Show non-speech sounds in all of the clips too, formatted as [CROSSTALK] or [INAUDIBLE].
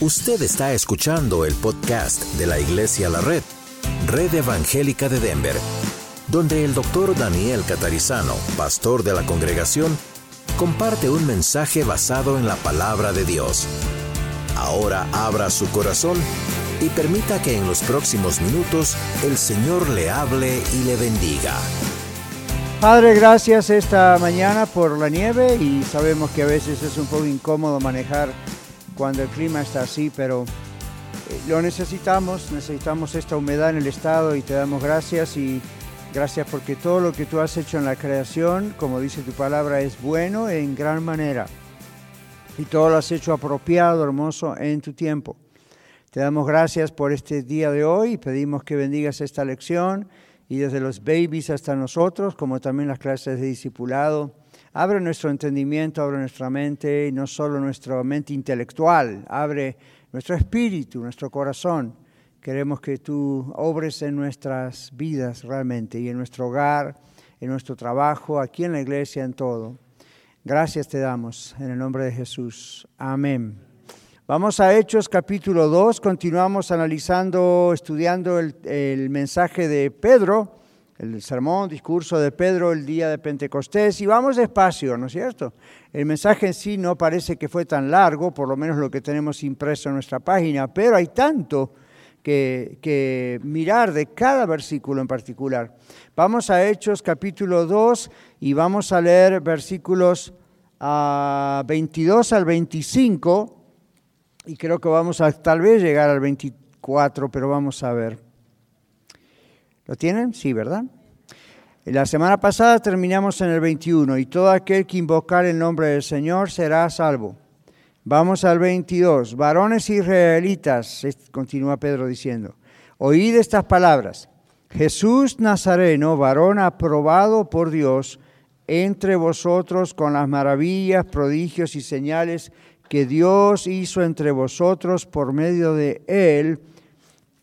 Usted está escuchando el podcast de la Iglesia La Red, Red Evangélica de Denver, donde el doctor Daniel Catarizano, pastor de la congregación, comparte un mensaje basado en la palabra de Dios. Ahora abra su corazón y permita que en los próximos minutos el Señor le hable y le bendiga. Padre, gracias esta mañana por la nieve y sabemos que a veces es un poco incómodo manejar cuando el clima está así, pero eh, lo necesitamos, necesitamos esta humedad en el estado y te damos gracias y gracias porque todo lo que tú has hecho en la creación, como dice tu palabra, es bueno en gran manera y todo lo has hecho apropiado, hermoso en tu tiempo. Te damos gracias por este día de hoy y pedimos que bendigas esta lección y desde los babies hasta nosotros, como también las clases de discipulado. Abre nuestro entendimiento, abre nuestra mente, y no solo nuestra mente intelectual, abre nuestro espíritu, nuestro corazón. Queremos que tú obres en nuestras vidas realmente y en nuestro hogar, en nuestro trabajo, aquí en la iglesia, en todo. Gracias te damos en el nombre de Jesús. Amén. Vamos a Hechos capítulo 2, continuamos analizando, estudiando el, mensaje de Pedro, el sermón, discurso de Pedro el día de Pentecostés, y vamos despacio, ¿no es cierto? El mensaje en sí no parece que fue tan largo, por lo menos lo que tenemos impreso en nuestra página, pero hay tanto que, mirar de cada versículo en particular. Vamos a Hechos capítulo 2 y vamos a leer versículos 22 ah, al 25 y creo que vamos a tal vez llegar al 24, pero vamos a ver. ¿Lo tienen? Sí, ¿verdad? La semana pasada terminamos en el 21 y todo aquel que invocar el nombre del Señor será salvo. Vamos al 22. Varones israelitas, continúa Pedro diciendo, oíd estas palabras. Jesús Nazareno, varón aprobado por Dios entre vosotros con las maravillas, prodigios y señales que Dios hizo entre vosotros por medio de Él,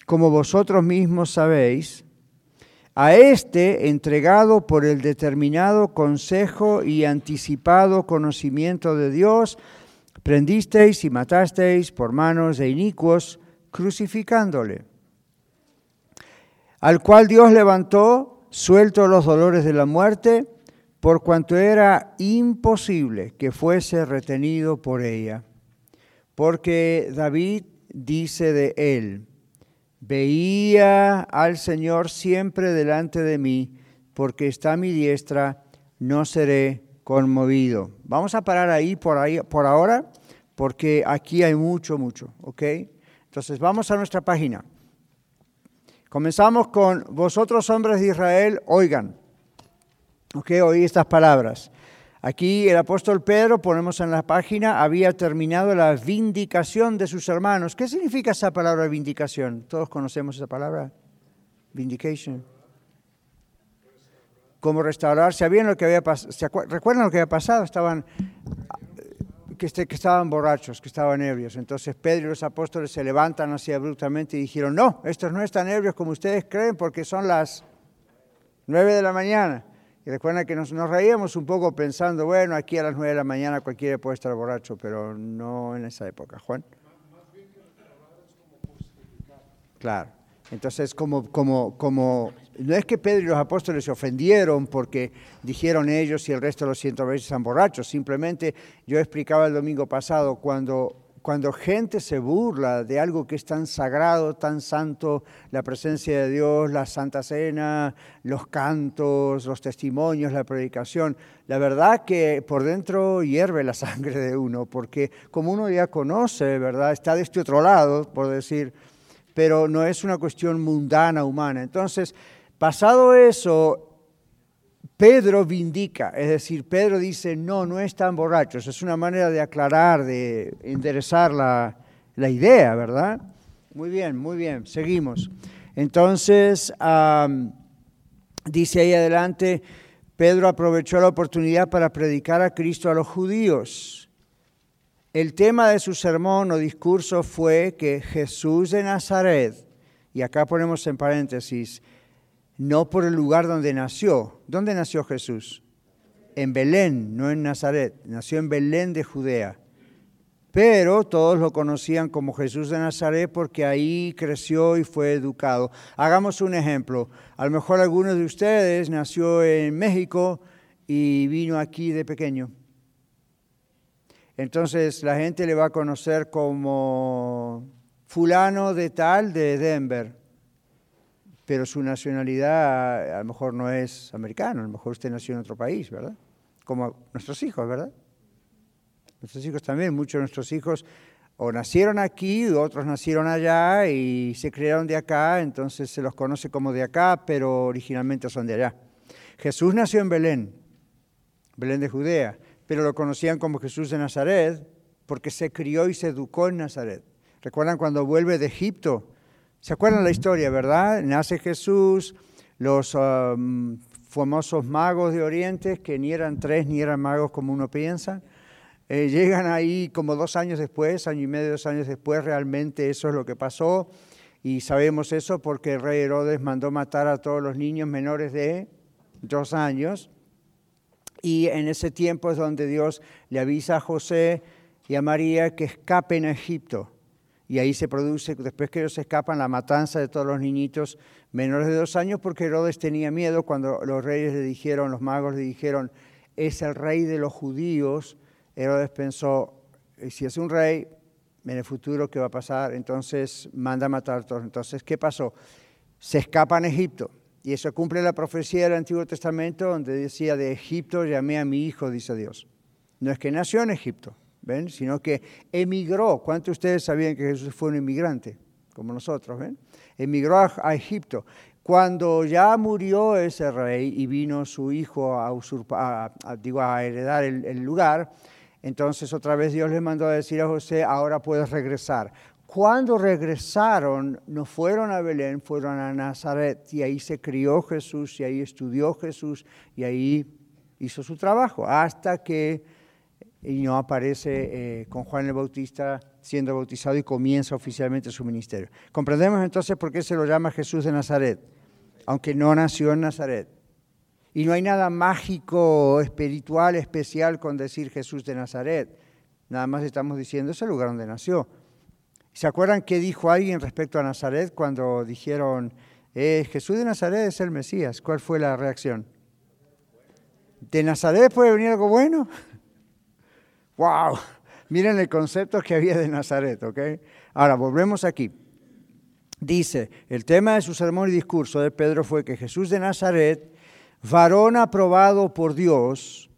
como vosotros mismos sabéis, a este entregado por el determinado consejo y anticipado conocimiento de Dios, prendisteis y matasteis por manos de inicuos, crucificándole, al cual Dios levantó, suelto los dolores de la muerte, por cuanto era imposible que fuese retenido por ella. Porque David dice de él, veía al Señor siempre delante de mí, porque está a mi diestra, no seré conmovido. Vamos a parar ahí por, ahí, por ahora, porque aquí hay mucho, mucho, ¿ok? Entonces vamos a nuestra página. Comenzamos con vosotros hombres de Israel, oigan. Ok, oí estas palabras. Aquí el apóstol Pedro, ponemos en la página, había terminado la vindicación de sus hermanos. ¿Qué significa esa palabra vindicación? ¿Todos conocemos esa palabra? Vindication. Como restaurar. ¿Sabían lo que había pasado? ¿Recuerdan lo que había pasado? Estaban, este, que estaban borrachos, que estaban ebrios. Entonces Pedro y los apóstoles se levantan así abruptamente y dijeron, no, estos no están ebrios como ustedes creen porque son las nueve de la mañana. Y recuerda que nos, reíamos un poco pensando, bueno, aquí a las nueve de la mañana cualquiera puede estar borracho, pero no en esa época. Juan. Claro. Entonces, como, como, como, no es que Pedro y los apóstoles se ofendieron porque dijeron ellos y el resto de los ciento veces están borrachos, simplemente yo explicaba el domingo pasado cuando cuando gente se burla de algo que es tan sagrado, tan santo, la presencia de Dios, la Santa Cena, los cantos, los testimonios, la predicación, la verdad que por dentro hierve la [LAUGHS] sangre de uno, porque como uno ya conoce, ¿verdad? Está de este otro lado, por decir, pero no es una cuestión mundana, humana. Entonces, pasado eso, Pedro vindica, es decir, Pedro dice, no, no están borrachos. Es una manera de aclarar, de enderezar la, idea, ¿verdad? Muy bien, muy bien, seguimos. Entonces, dice ahí adelante, Pedro aprovechó la oportunidad para predicar a Cristo a los judíos. El tema de su sermón o discurso fue que Jesús de Nazaret, y acá ponemos en paréntesis, no por el lugar donde nació. ¿Dónde nació Jesús? En Belén, no en Nazaret. Nació en Belén de Judea. pero todos lo conocían como Jesús de Nazaret porque ahí creció y fue educado. Hagamos un ejemplo. A lo mejor alguno de ustedes nació en México y vino aquí de pequeño. Entonces la gente le va a conocer como fulano de tal de Denver, pero su nacionalidad a lo mejor no es americano, a lo mejor usted nació en otro país, ¿verdad? Como nuestros hijos, ¿verdad? Nuestros hijos también, muchos de nuestros hijos o nacieron aquí, otros nacieron allá y se criaron de acá, entonces se los conoce como de acá, pero originalmente son de allá. Jesús nació en Belén, Belén de Judea, pero lo conocían como Jesús de Nazaret porque se crió y se educó en Nazaret. ¿Recuerdan cuando vuelve de Egipto? ¿Se acuerdan la historia, verdad? Nace Jesús, los um, famosos magos de Oriente, que ni eran tres ni eran magos como uno piensa, eh, llegan ahí como dos años después, año y medio, dos años después, realmente eso es lo que pasó. Y sabemos eso porque el rey Herodes mandó matar a todos los niños menores de dos años. Y en ese tiempo es donde Dios le avisa a José y a María que escapen a Egipto. Y ahí se produce, después que ellos escapan, la matanza de todos los niñitos menores de dos años, porque Herodes tenía miedo cuando los reyes le dijeron, los magos le dijeron, es el rey de los judíos, Herodes pensó, si es un rey, en el futuro, ¿qué va a pasar? Entonces manda a matar a todos. Entonces, ¿qué pasó? Se escapan a Egipto. Y eso cumple la profecía del Antiguo Testamento donde decía, de Egipto llamé a mi hijo, dice Dios. No es que nació en Egipto, ¿ven? Sino que emigró. ¿Cuántos de ustedes sabían que Jesús fue un inmigrante? Como nosotros, ¿ven? Emigró a, Egipto. Cuando ya murió ese rey y vino su hijo a, usurpar, digo, a heredar el lugar, entonces otra vez Dios le mandó a decir a José, ahora puedes regresar. Cuando regresaron, no fueron a Belén, fueron a Nazaret y ahí se crió Jesús y ahí estudió Jesús y ahí hizo su trabajo hasta que y no aparece eh, con Juan el Bautista siendo bautizado y comienza oficialmente su ministerio. Comprendemos entonces por qué se lo llama Jesús de Nazaret, aunque no nació en Nazaret. Y no hay nada mágico, espiritual, especial con decir Jesús de Nazaret. Nada más estamos diciendo es el lugar donde nació. ¿Se acuerdan qué dijo alguien respecto a Nazaret cuando dijeron, eh, Jesús de Nazaret es el Mesías? ¿Cuál fue la reacción? ¿De Nazaret puede venir algo bueno? ¡Wow! Miren el concepto que había de Nazaret, ¿ok? Ahora, volvemos aquí. Dice, el tema de su sermón y discurso de Pedro fue que Jesús de Nazaret varón aprobado por Dios.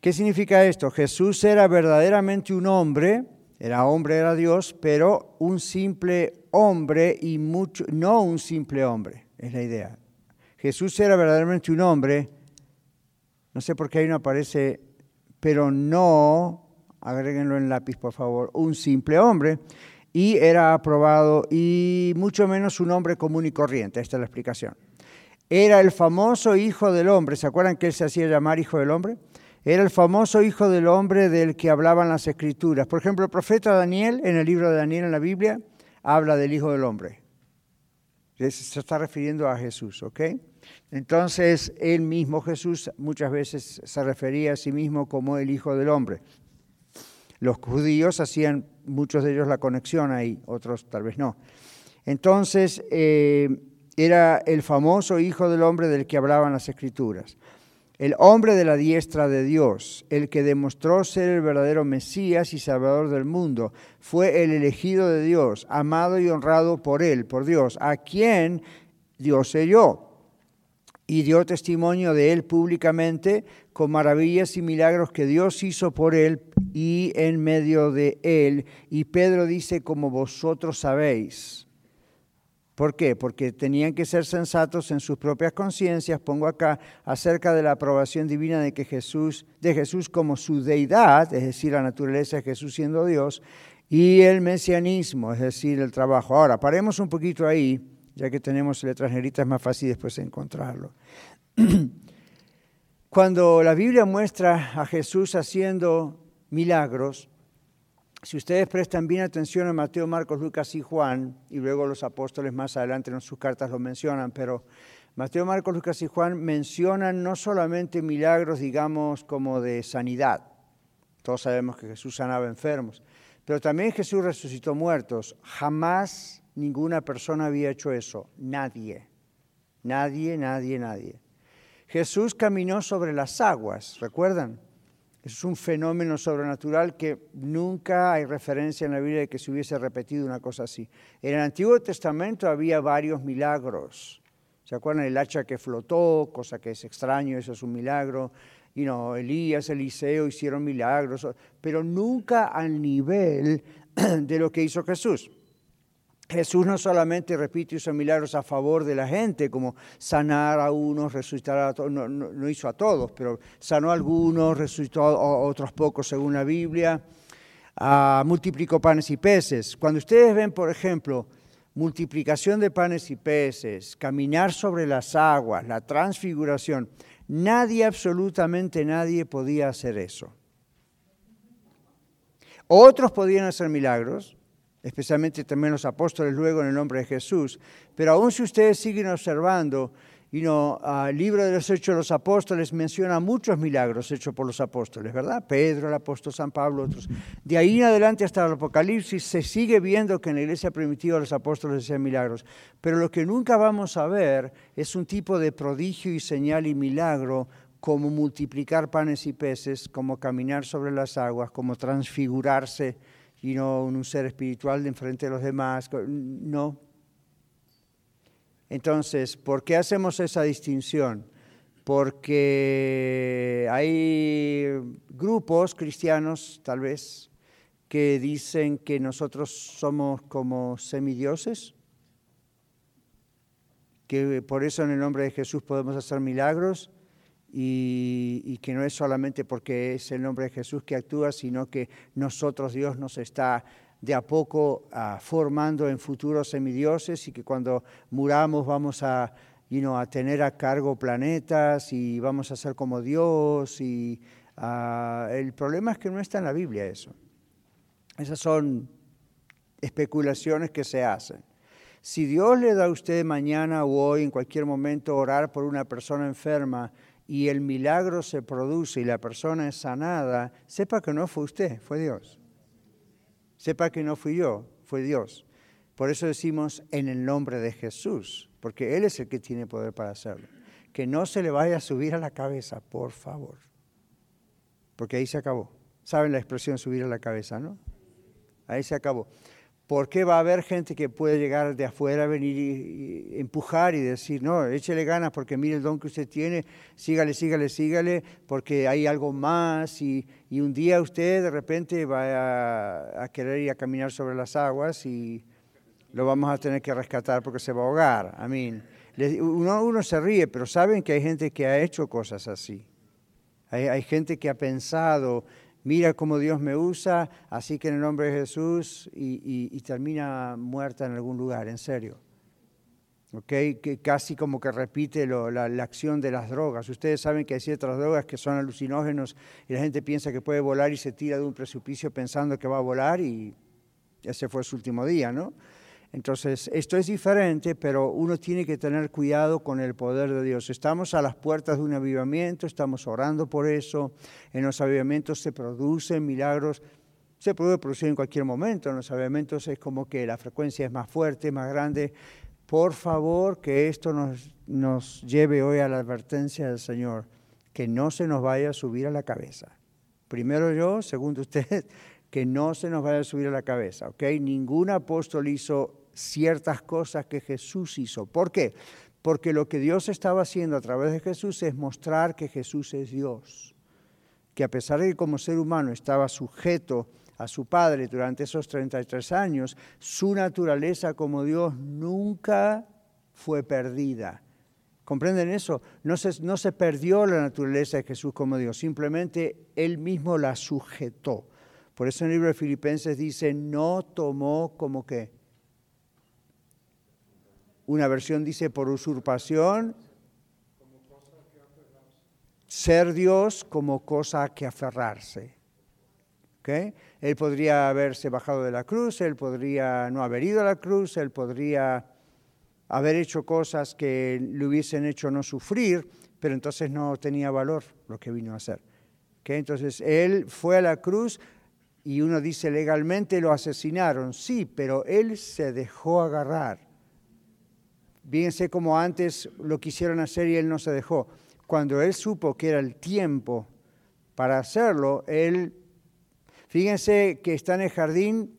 ¿Qué significa esto? Jesús era verdaderamente un hombre, era hombre, era Dios, pero un simple hombre y mucho, no un simple hombre, es la idea. Jesús era verdaderamente un hombre, no sé por qué ahí no aparece, pero no, agréguenlo en lápiz por favor, un simple hombre, y era aprobado y mucho menos un hombre común y corriente, esta es la explicación. Era el famoso hijo del hombre. ¿Se acuerdan que él se hacía llamar hijo del hombre? Era el famoso hijo del hombre del que hablaban las escrituras. Por ejemplo, el profeta Daniel, en el libro de Daniel en la Biblia, habla del hijo del hombre. Se está refiriendo a Jesús, ¿ok? Entonces, él mismo, Jesús, muchas veces se refería a sí mismo como el hijo del hombre. Los judíos hacían, muchos de ellos, la conexión ahí, otros tal vez no. Entonces, eh, era el famoso Hijo del Hombre del que hablaban las Escrituras. El hombre de la diestra de Dios, el que demostró ser el verdadero Mesías y Salvador del mundo, fue el elegido de Dios, amado y honrado por Él, por Dios, a quien Dios selló y dio testimonio de Él públicamente con maravillas y milagros que Dios hizo por Él y en medio de Él. Y Pedro dice, como vosotros sabéis. ¿Por qué? Porque tenían que ser sensatos en sus propias conciencias, pongo acá, acerca de la aprobación divina de que Jesús, de Jesús como su deidad, es decir, la naturaleza de Jesús siendo Dios, y el mesianismo, es decir, el trabajo. Ahora, paremos un poquito ahí, ya que tenemos letras negritas, es más fácil después encontrarlo. [CLEARS THROAT] Cuando la Biblia muestra a Jesús haciendo milagros, si ustedes prestan bien atención a Mateo, Marcos, Lucas y Juan, y luego los apóstoles más adelante en sus cartas lo mencionan, pero Mateo, Marcos, Lucas y Juan mencionan no solamente milagros, digamos, como de sanidad, todos sabemos que Jesús sanaba enfermos, Pero también Jesús resucitó muertos. Jamás ninguna persona había hecho eso. Nadie. Nadie, nadie, nadie. Jesús caminó sobre las aguas, ¿recuerdan? Es un fenómeno sobrenatural que nunca hay referencia en la Biblia de que se hubiese repetido una cosa así. En el Antiguo Testamento había varios milagros. ¿Se acuerdan? El hacha que flotó, cosa que es extraño, eso es un milagro. Y no, Elías, Eliseo hicieron milagros, pero nunca al nivel [CLEARS THROAT] de lo que hizo Jesús. Jesús no solamente, repito, hizo milagros a favor de la gente, como sanar a unos, resucitar a todos, no, hizo a todos, pero sanó a algunos, resucitó a otros pocos según la Biblia, multiplicó panes y peces. Cuando ustedes ven, por ejemplo, multiplicación de panes y peces, caminar sobre las aguas, la transfiguración, nadie, absolutamente nadie podía hacer eso. Otros podían hacer milagros, especialmente también los apóstoles luego en el nombre de Jesús. Pero aún si ustedes siguen observando, y no, el libro de los Hechos de los Apóstoles menciona muchos milagros hechos por los apóstoles, ¿verdad? Pedro, el apóstol San Pablo, otros. De ahí en adelante hasta el Apocalipsis se sigue viendo que en la iglesia primitiva los apóstoles hacían milagros. Pero lo que nunca vamos a ver es un tipo de prodigio y señal y milagro como multiplicar panes y peces, como caminar sobre las aguas, como transfigurarse y no un ser espiritual de enfrente de los demás. No. Entonces, ¿por qué hacemos esa distinción? Porque hay grupos cristianos, tal vez, que dicen que nosotros somos como semidioses, que por eso en el nombre de Jesús podemos hacer milagros y, que no es solamente porque es el nombre de Jesús que actúa, sino que nosotros Dios nos está de a poco ah, formando en futuros semidioses y que cuando muramos vamos a, a tener a cargo planetas y vamos a ser como Dios. Y ah, el problema es que no está en la Biblia eso. Esas son especulaciones que se hacen. Si Dios le da a usted mañana o hoy, en cualquier momento, orar por una persona enferma, y el milagro se produce y la persona es sanada, sepa que no fue usted, fue Dios. Sepa que no fui yo, fue Dios. Por eso decimos en el nombre de Jesús, porque Él es el que tiene poder para hacerlo. Que no se le vaya a subir a la cabeza, por favor. Porque ahí se acabó. ¿Saben la expresión subir a la cabeza, no? Ahí se acabó. ¿Por qué va a haber gente que puede llegar de afuera, venir y, empujar y decir, no, échele ganas porque mire el don que usted tiene, sígale, sígale, sígale, porque hay algo más y, un día usted de repente va a, querer ir a caminar sobre las aguas y lo vamos a tener que rescatar porque se va a ahogar. A mí, uno, uno se ríe, pero saben que hay gente que ha hecho cosas así. Hay, hay gente que ha pensado mira cómo Dios me usa, así que en el nombre de Jesús, y, termina muerta en algún lugar, en serio. Okay, que casi como que repite la, acción de las drogas. Ustedes saben que hay ciertas drogas que son alucinógenos y la gente piensa que puede volar y se tira de un precipicio pensando que va a volar y ese fue su último día, ¿no? Entonces, esto es diferente, pero uno tiene que tener cuidado con el poder de Dios. Estamos a las puertas de un avivamiento, estamos orando por eso. En los avivamientos se producen milagros, se puede producir en cualquier momento. En los avivamientos es como que la frecuencia es más fuerte, más grande. Por favor, que esto nos, nos lleve hoy a la advertencia del Señor, que no se nos vaya a subir a la cabeza. Primero yo, segundo usted, [LAUGHS] que no se nos vaya a subir a la cabeza, ¿ok? Ningún apóstol hizo ciertas cosas que Jesús hizo. ¿Por qué? Porque lo que Dios estaba haciendo a través de Jesús es mostrar que Jesús es Dios. Que a pesar de que como ser humano estaba sujeto a su Padre durante esos 33 años, su naturaleza como Dios nunca fue perdida. ¿Comprenden eso? No se, no se perdió la naturaleza de Jesús como Dios, simplemente Él mismo la sujetó. Por eso en el libro de Filipenses dice, no tomó como que una versión dice por usurpación, ser Dios como cosa que aferrarse. Él podría haberse bajado de la cruz, él podría no haber ido a la cruz, él podría haber hecho cosas que le hubiesen hecho no sufrir, pero entonces no tenía valor lo que vino a hacer. Entonces él fue a la cruz Y uno dice, legalmente lo asesinaron. Sí, pero él se dejó agarrar. Fíjense como antes lo quisieron hacer y él no se dejó. Cuando él supo que era el tiempo para hacerlo, él, fíjense que está en el jardín,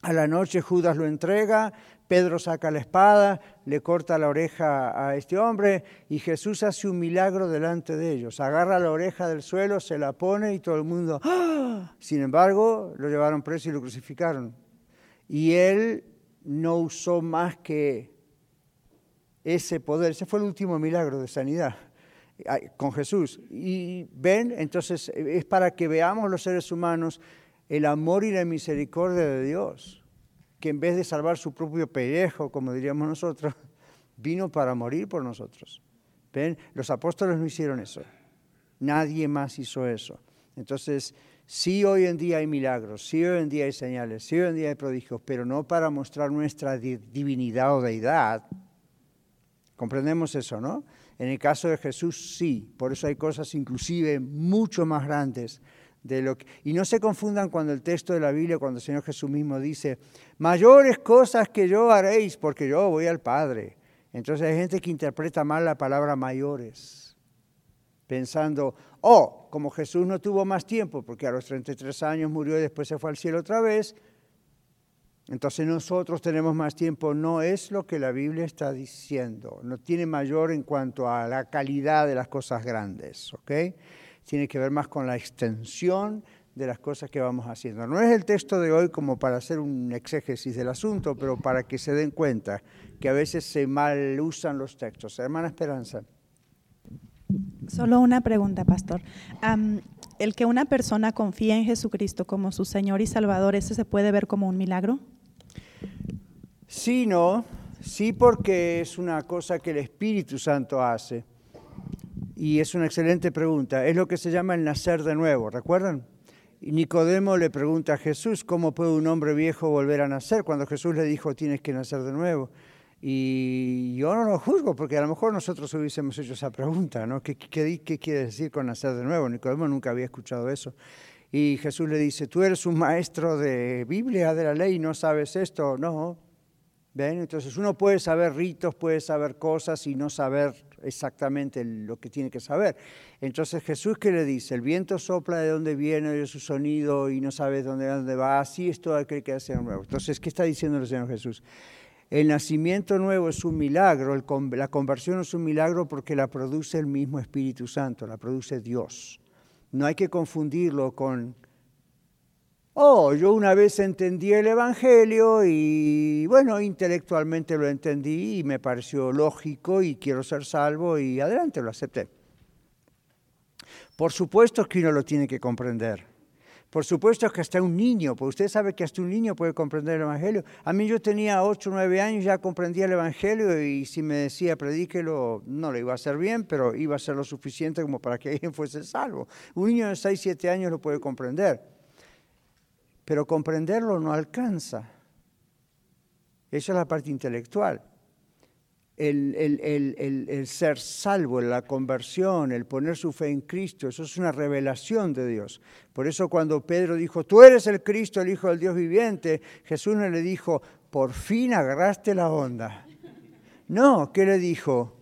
a la noche Judas lo entrega, Pedro saca la espada, le corta la oreja a este hombre y Jesús hace un milagro delante de ellos. Agarra la oreja del suelo, se la pone y todo el mundo... ¡ah! Sin embargo, lo llevaron preso y lo crucificaron. Y él no usó más que ese poder. Ese fue el último milagro de sanidad con Jesús. Y ven, entonces es para que veamos los seres humanos el amor y la misericordia de Dios que en vez de salvar su propio pellejo, como diríamos nosotros, [LAUGHS] vino para morir por nosotros. ¿Ven? Los apóstoles no hicieron eso. Nadie más hizo eso. Entonces, sí hoy en día hay milagros, sí hoy en día hay señales, sí hoy en día hay prodigios, pero no para mostrar nuestra divinidad o deidad. Comprendemos eso, ¿no? En el caso de Jesús, sí. Por eso hay cosas inclusive mucho más grandes y no se confundan cuando el texto de la Biblia, cuando el Señor Jesús mismo dice, mayores cosas que yo haréis, porque yo voy al Padre. Entonces hay gente que interpreta mal la palabra mayores, pensando, oh, como Jesús no tuvo más tiempo, porque a los 33 años murió y después se fue al cielo otra vez, entonces nosotros tenemos más tiempo. No es lo que la Biblia está diciendo. No tiene mayor en cuanto a la calidad de las cosas grandes. ¿ok?, tiene que ver más con la extensión de las cosas que vamos haciendo. No es el texto de hoy como para hacer un exégesis del asunto, pero para que se den cuenta que a veces se mal usan los textos. Hermana Esperanza. Solo una pregunta, pastor. ¿El que una persona confíe en Jesucristo como su Señor y Salvador, eso se puede ver como un milagro? Sí, no. Sí, porque es una cosa que el Espíritu Santo hace. Y es una excelente pregunta. Es lo que se llama el nacer de nuevo, ¿recuerdan? Y Nicodemo le pregunta a Jesús, ¿cómo puede un hombre viejo volver a nacer? Cuando Jesús le dijo, tienes que nacer de nuevo. Y yo no lo juzgo, porque a lo mejor nosotros hubiésemos hecho esa pregunta, ¿no? ¿Qué, qué, qué quiere decir con nacer de nuevo? Nicodemo nunca había escuchado eso. Y Jesús le dice, tú eres un maestro de Biblia, de la ley, ¿no sabes esto? No. ¿Ven? Entonces uno puede saber ritos, puede saber cosas y no saber exactamente lo que tiene que saber. Entonces Jesús ¿qué le dice, el viento sopla de dónde viene, oye su sonido y no sabes dónde, dónde va, así es todo aquel que hace nuevo. Entonces, ¿qué está diciendo el Señor Jesús? El nacimiento nuevo es un milagro, la conversión es un milagro porque la produce el mismo Espíritu Santo, la produce Dios. No hay que confundirlo con Oh, yo una vez entendí el Evangelio y bueno, intelectualmente lo entendí y me pareció lógico y quiero ser salvo y adelante lo acepté. Por supuesto que uno lo tiene que comprender. Por supuesto que hasta un niño, porque usted sabe que hasta un niño puede comprender el Evangelio. A mí yo tenía 8 o 9 años, ya comprendía el Evangelio y si me decía predíquelo, no lo iba a hacer bien, pero iba a ser lo suficiente como para que [LAUGHS] alguien fuese salvo. Un niño de 6, 7 años lo puede comprender pero comprenderlo no alcanza. Esa es la parte intelectual. El, el, ser salvo, la conversión, el poner su fe en Cristo, eso es una revelación de Dios. Por eso cuando Pedro dijo, tú eres el Cristo, el Hijo del Dios viviente, Jesús no le dijo, por fin agarraste la onda. No, ¿qué le dijo?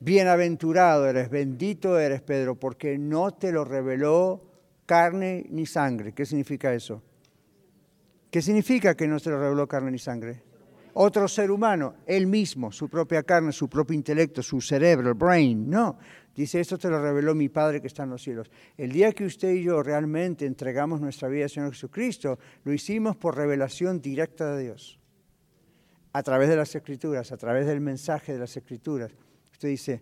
Bienaventurado eres, bendito eres, Pedro, porque no te lo reveló carne ni sangre. ¿Qué significa eso? ¿Qué significa que no se lo reveló carne ni sangre? Otro ser humano, él mismo, su propia carne, su propio intelecto, su cerebro, el brain. No, dice, esto te lo reveló mi Padre que está en los cielos. El día que usted y yo realmente entregamos nuestra vida al Señor Jesucristo, lo hicimos por revelación directa de Dios. A través de las Escrituras, a través del mensaje de las Escrituras. Usted dice,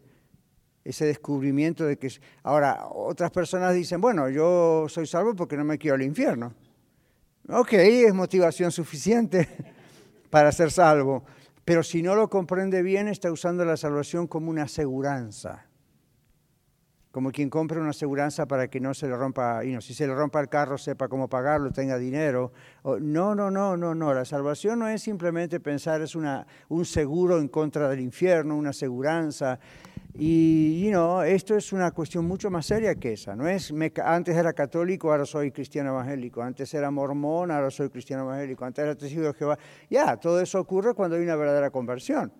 ese descubrimiento de que... Ahora, otras personas dicen, bueno, yo soy salvo porque no me quiero al infierno. Ok, es motivación suficiente [LAUGHS] para ser salvo, pero si no lo comprende bien, está usando la salvación como una aseguranza. Como quien compra una aseguranza para que no se le rompa, y no, si se le rompa el carro, sepa cómo pagarlo, tenga dinero. No, no, no, no, no. La salvación no es simplemente pensar, es una, un seguro en contra del infierno, una aseguranza. Y, you know, esto es una cuestión mucho más seria que esa. No es, antes era católico, ahora soy cristiano evangélico. Antes era mormón, ahora soy cristiano evangélico. Antes era testigo de Jehová. Ya, todo eso ocurre cuando hay una verdadera conversión.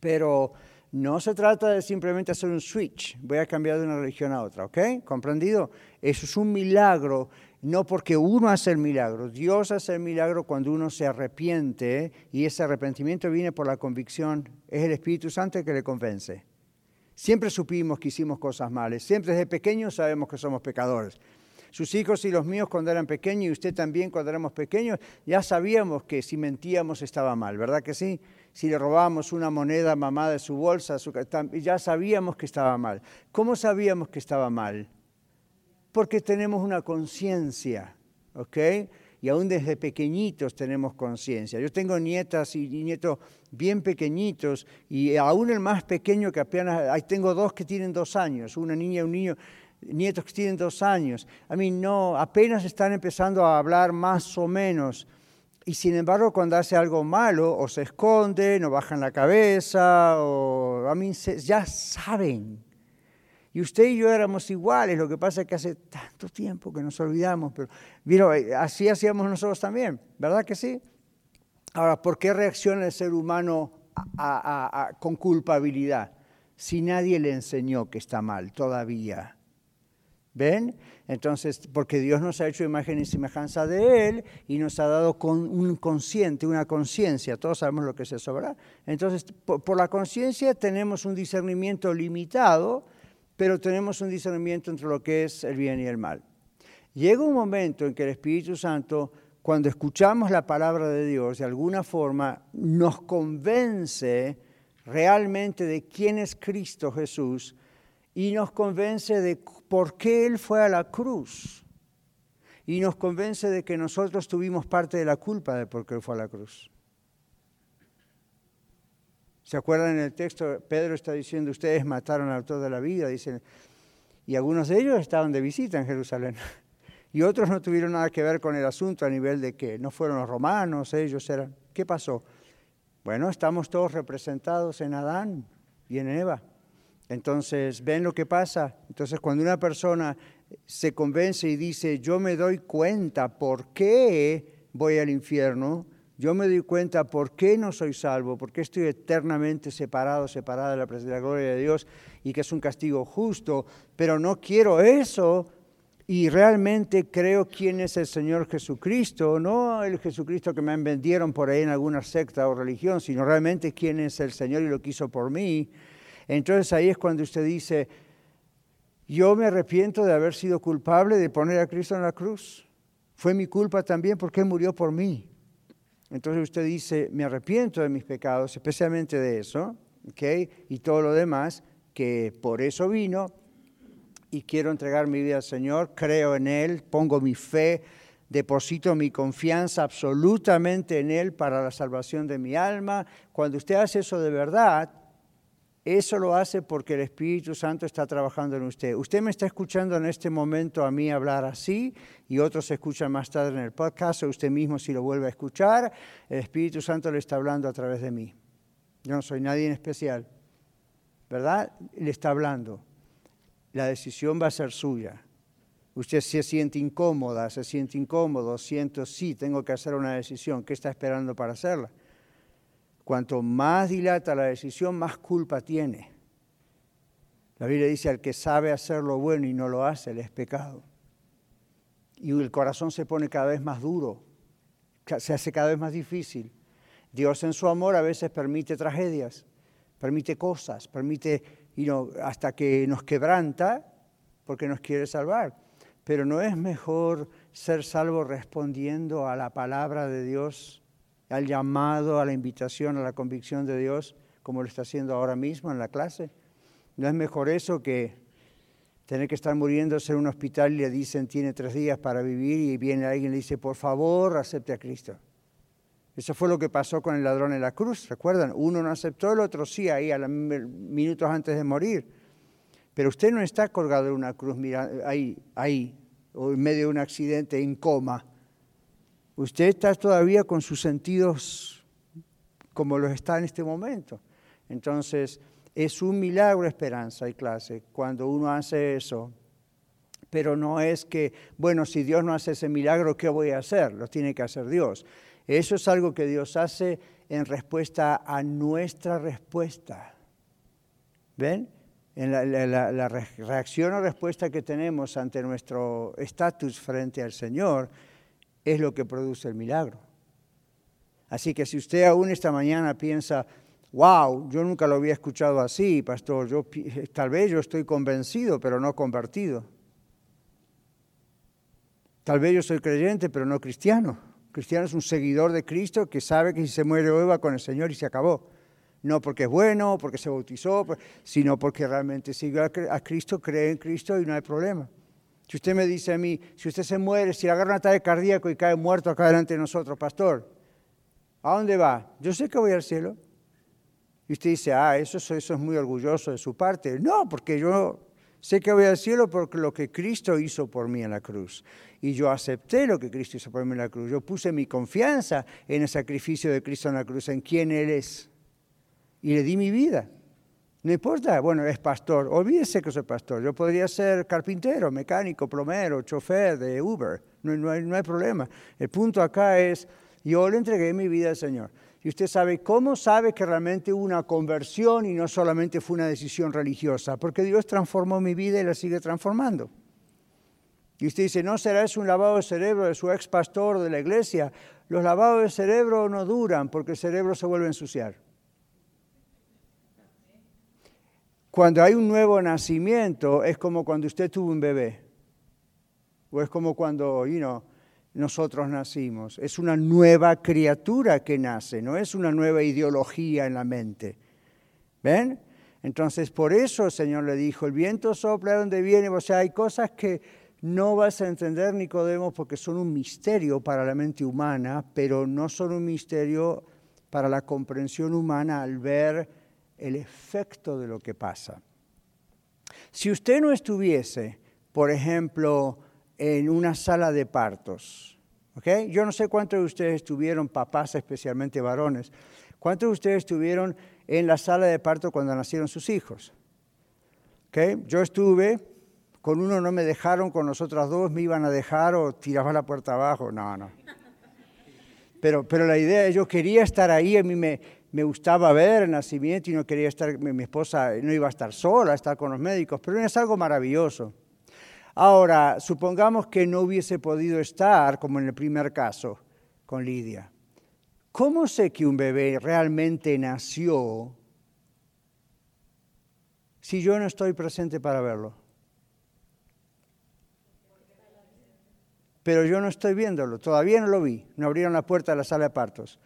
Pero no se trata de simplemente hacer un switch. Voy a cambiar de una religión a otra, ¿ok? ¿Comprendido? Eso es un milagro no porque uno hace el milagro, Dios hace el milagro cuando uno se arrepiente y ese arrepentimiento viene por la convicción, es el Espíritu Santo que le convence. Siempre supimos que hicimos cosas malas, siempre desde pequeños sabemos que somos pecadores. Sus hijos y los míos cuando eran pequeños y usted también cuando éramos pequeños, ya sabíamos que si mentíamos estaba mal, ¿verdad que sí? Si le robábamos una moneda a mamá de su bolsa, ya sabíamos que estaba mal. ¿Cómo sabíamos que estaba mal? Porque tenemos una conciencia, ¿ok? Y aún desde pequeñitos tenemos conciencia. Yo tengo nietas y nietos bien pequeñitos y aún el más pequeño que apenas, ahí tengo dos que tienen dos años, una niña y un niño, nietos que tienen dos años. A mí no, apenas están empezando a hablar más o menos. Y sin embargo, cuando hace algo malo, o se esconden, o bajan la cabeza, o a mí ya saben y usted y yo éramos iguales, lo que pasa es que hace tanto tiempo que nos olvidamos, pero eh, así hacíamos nosotros también, ¿verdad que sí? Ahora, ¿por qué reacciona el ser humano con culpabilidad si nadie le enseñó que está mal todavía? ¿Ven? Entonces, porque Dios nos ha hecho imagen y semejanza de Él y nos ha dado un consciente, una conciencia, todos sabemos lo que es eso, ¿verdad? Entonces, por la conciencia tenemos un discernimiento limitado, pero tenemos un discernimiento entre lo que es el bien y el mal. Llega un momento en que el Espíritu Santo, cuando escuchamos la palabra de Dios, de alguna forma nos convence realmente de quién es Cristo Jesús y nos convence de por qué Él fue a la cruz. Y nos convence de que nosotros tuvimos parte de la culpa de por qué Él fue a la cruz. ¿Se acuerdan en el texto? Pedro está diciendo, ustedes mataron al autor de la vida, dicen, y algunos de ellos estaban de visita en Jerusalén. [LAUGHS] Y otros no tuvieron nada que ver con el asunto a nivel de que no fueron los romanos, ellos eran. ¿Qué pasó? Bueno, estamos todos representados en Adán y en Eva. Entonces, ¿ven lo que pasa? Entonces, cuando una persona se convence y dice, yo me doy cuenta por qué voy al infierno, yo me doy cuenta por qué no soy salvo, por qué estoy eternamente separado, separada de la presencia de la gloria de Dios y que es un castigo justo, pero no quiero eso y realmente creo quién es el Señor Jesucristo, no el Jesucristo que me vendieron por ahí en alguna secta o religión, sino realmente quién es el Señor y lo que hizo por mí. Entonces ahí es cuando usted dice, yo me arrepiento de haber sido culpable de poner a Cristo en la cruz. Fue mi culpa también porque murió por mí. Entonces usted dice, me arrepiento de mis pecados, especialmente de eso, ¿okay? y todo lo demás, que por eso vino, y quiero entregar mi vida al Señor, creo en Él, pongo mi fe, deposito mi confianza absolutamente en Él para la salvación de mi alma. Cuando usted hace eso de verdad, eso lo hace porque el Espíritu Santo está trabajando en usted. Usted me está escuchando en este momento a mí hablar así y otros escuchan más tarde en el podcast o usted mismo si lo vuelve a escuchar, el Espíritu Santo le está hablando a través de mí. Yo no soy nadie en especial, ¿verdad? Le está hablando. La decisión va a ser suya. Usted se siente incómoda, se siente incómodo, siento, sí, tengo que hacer una decisión. ¿Qué está esperando para hacerla? Cuanto más dilata la decisión, más culpa tiene. La Biblia dice, al que sabe hacer lo bueno y no lo hace, le es pecado. Y el corazón se pone cada vez más duro, se hace cada vez más difícil. Dios en su amor a veces permite tragedias, permite cosas, permite hasta que nos quebranta porque nos quiere salvar. Pero no es mejor ser salvo respondiendo a la palabra de Dios al llamado, a la invitación, a la convicción de Dios, como lo está haciendo ahora mismo en la clase. ¿No es mejor eso que tener que estar muriéndose en un hospital y le dicen tiene tres días para vivir y viene alguien y le dice por favor acepte a Cristo? Eso fue lo que pasó con el ladrón en la cruz, ¿recuerdan? Uno no aceptó, el otro sí, ahí a los minutos antes de morir. Pero usted no está colgado en una cruz mira, ahí, ahí, o en medio de un accidente en coma. Usted está todavía con sus sentidos como los está en este momento. Entonces, Es un milagro esperanza y clase cuando uno hace eso. Pero no es que, bueno, si Dios no hace ese milagro, ¿qué voy a hacer? Lo tiene que hacer Dios. Eso es algo que Dios hace en respuesta a nuestra respuesta. ¿Ven? En la, reacción o respuesta que tenemos ante nuestro estatus frente al Señor es lo que produce el milagro. Así que si usted aún esta mañana piensa, wow, yo nunca lo había escuchado así, pastor, yo, tal vez yo estoy convencido, pero no convertido. Tal vez yo soy creyente, pero no cristiano. Cristiano es un seguidor de Cristo que sabe que si se muere hoy va con el Señor y se acabó. No porque es bueno, porque se bautizó, sino porque realmente sigue a Cristo, cree en Cristo y no hay problema. Si usted me dice a mí, si usted se muere, si agarra un ataque cardíaco y cae muerto acá delante de nosotros, pastor, ¿a dónde va? Yo sé que voy al cielo. Y usted dice, ah, eso, eso es muy orgulloso de su parte. No, porque yo sé que voy al cielo porque lo que Cristo hizo por mí en la cruz. Y yo acepté lo que Cristo hizo por mí en la cruz. Yo puse mi confianza en el sacrificio de Cristo en la cruz, en quién Él es. Y le di mi vida. No importa, bueno, es pastor, olvídese que soy pastor. Yo podría ser carpintero, mecánico, plomero, chofer de Uber. No, no, hay, no hay problema. El punto acá es, yo le entregué mi vida al Señor. Y usted sabe, ¿cómo sabe que realmente hubo una conversión y no solamente fue una decisión religiosa? Porque Dios transformó mi vida y la sigue transformando. Y usted dice, ¿no será eso un lavado de cerebro de su ex pastor de la iglesia? Los lavados de cerebro no duran porque el cerebro se vuelve a ensuciar. Cuando hay un nuevo nacimiento es como cuando usted tuvo un bebé. O es como cuando, you know, nosotros nacimos. Es una nueva criatura que nace, no es una nueva ideología en la mente. ¿Ven? Entonces, por eso el Señor le dijo, el viento sopla de donde viene. O sea, hay cosas que no vas a entender, Nicodemo, porque son un misterio para la mente humana, pero no son un misterio para la comprensión humana al ver el efecto de lo que pasa. Si usted no estuviese, por ejemplo, en una sala de partos. ¿okay? Yo no sé cuántos de ustedes estuvieron, papás especialmente varones, cuántos de ustedes estuvieron en la sala de parto cuando nacieron sus hijos. ¿Okay? Yo estuve, con uno no me dejaron, con los otros dos me iban a dejar o tiraba la puerta abajo, no, no. Pero, pero la idea es, yo quería estar ahí, a mí me, me gustaba ver el nacimiento y no quería estar, mi, esposa no iba a estar sola, estar con los médicos, pero es algo maravilloso. Ahora, supongamos que no hubiese podido estar, como en el primer caso, con Lidia. ¿Cómo sé que un bebé realmente nació si yo no estoy presente para verlo? Pero yo no estoy viéndolo, todavía no lo vi, no abrieron la puerta de la sala de partos.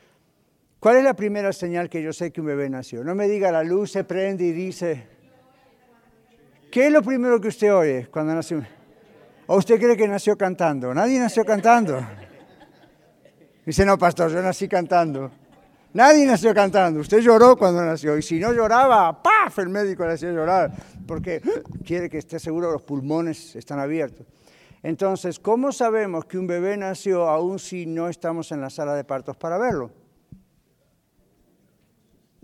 ¿Cuál es la primera señal que yo sé que un bebé nació? No me diga la luz se prende y dice, ¿qué es lo primero que usted oye cuando nace un ¿O usted cree que nació cantando? Nadie nació cantando. Dice, no, pastor, yo nací cantando. Nadie nació cantando. Usted lloró cuando nació. Y si no lloraba, ¡paf! El médico le hacía llorar. Porque quiere que esté seguro que los pulmones están abiertos. Entonces, ¿cómo sabemos que un bebé nació aún si no estamos en la sala de partos para verlo?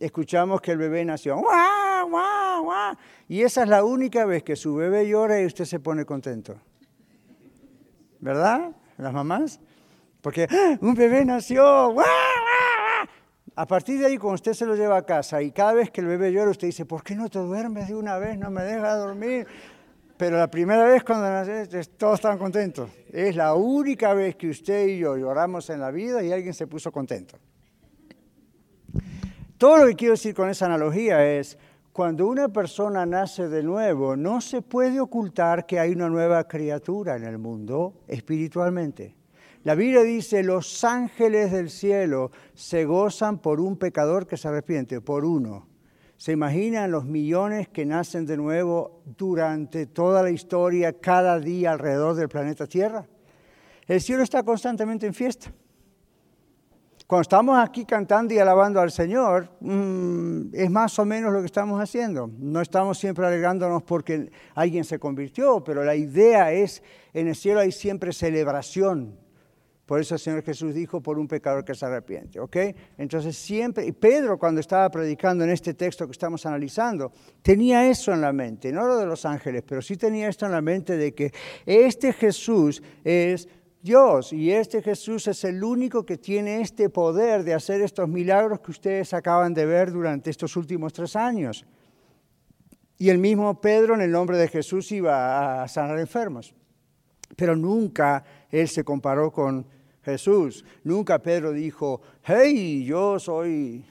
Escuchamos que el bebé nació. ¡Guau, guau, guau! Y esa es la única vez que su bebé llora y usted se pone contento. ¿verdad? Las mamás. Porque ¡ah! un bebé nació. A partir de ahí, cuando usted se lo lleva a casa y cada vez que el bebé llora, usted dice, ¿por qué no te duermes de una vez? No me deja dormir. Pero la primera vez cuando nace, todos están contentos. Es la única vez que usted y yo lloramos en la vida y alguien se puso contento. Todo lo que quiero decir con esa analogía es, cuando una persona nace de nuevo, no se puede ocultar que hay una nueva criatura en el mundo espiritualmente. La Biblia dice, los ángeles del cielo se gozan por un pecador que se arrepiente, por uno. ¿Se imaginan los millones que nacen de nuevo durante toda la historia, cada día alrededor del planeta Tierra? El cielo está constantemente en fiesta. Cuando estamos aquí cantando y alabando al Señor, mm, es más o menos lo que estamos haciendo. No estamos siempre alegrándonos porque alguien se convirtió, pero la idea es, en el cielo hay siempre celebración. Por eso el Señor Jesús dijo, por un pecador que se arrepiente, ¿ok? Entonces siempre, y Pedro cuando estaba predicando en este texto que estamos analizando, tenía eso en la mente, no lo de los ángeles, pero sí tenía esto en la mente de que este Jesús es Dios y este Jesús es el único que tiene este poder de hacer estos milagros que ustedes acaban de ver durante estos últimos tres años. Y el mismo Pedro en el nombre de Jesús iba a sanar enfermos, pero nunca él se comparó con Jesús. Nunca Pedro dijo, hey, yo soy,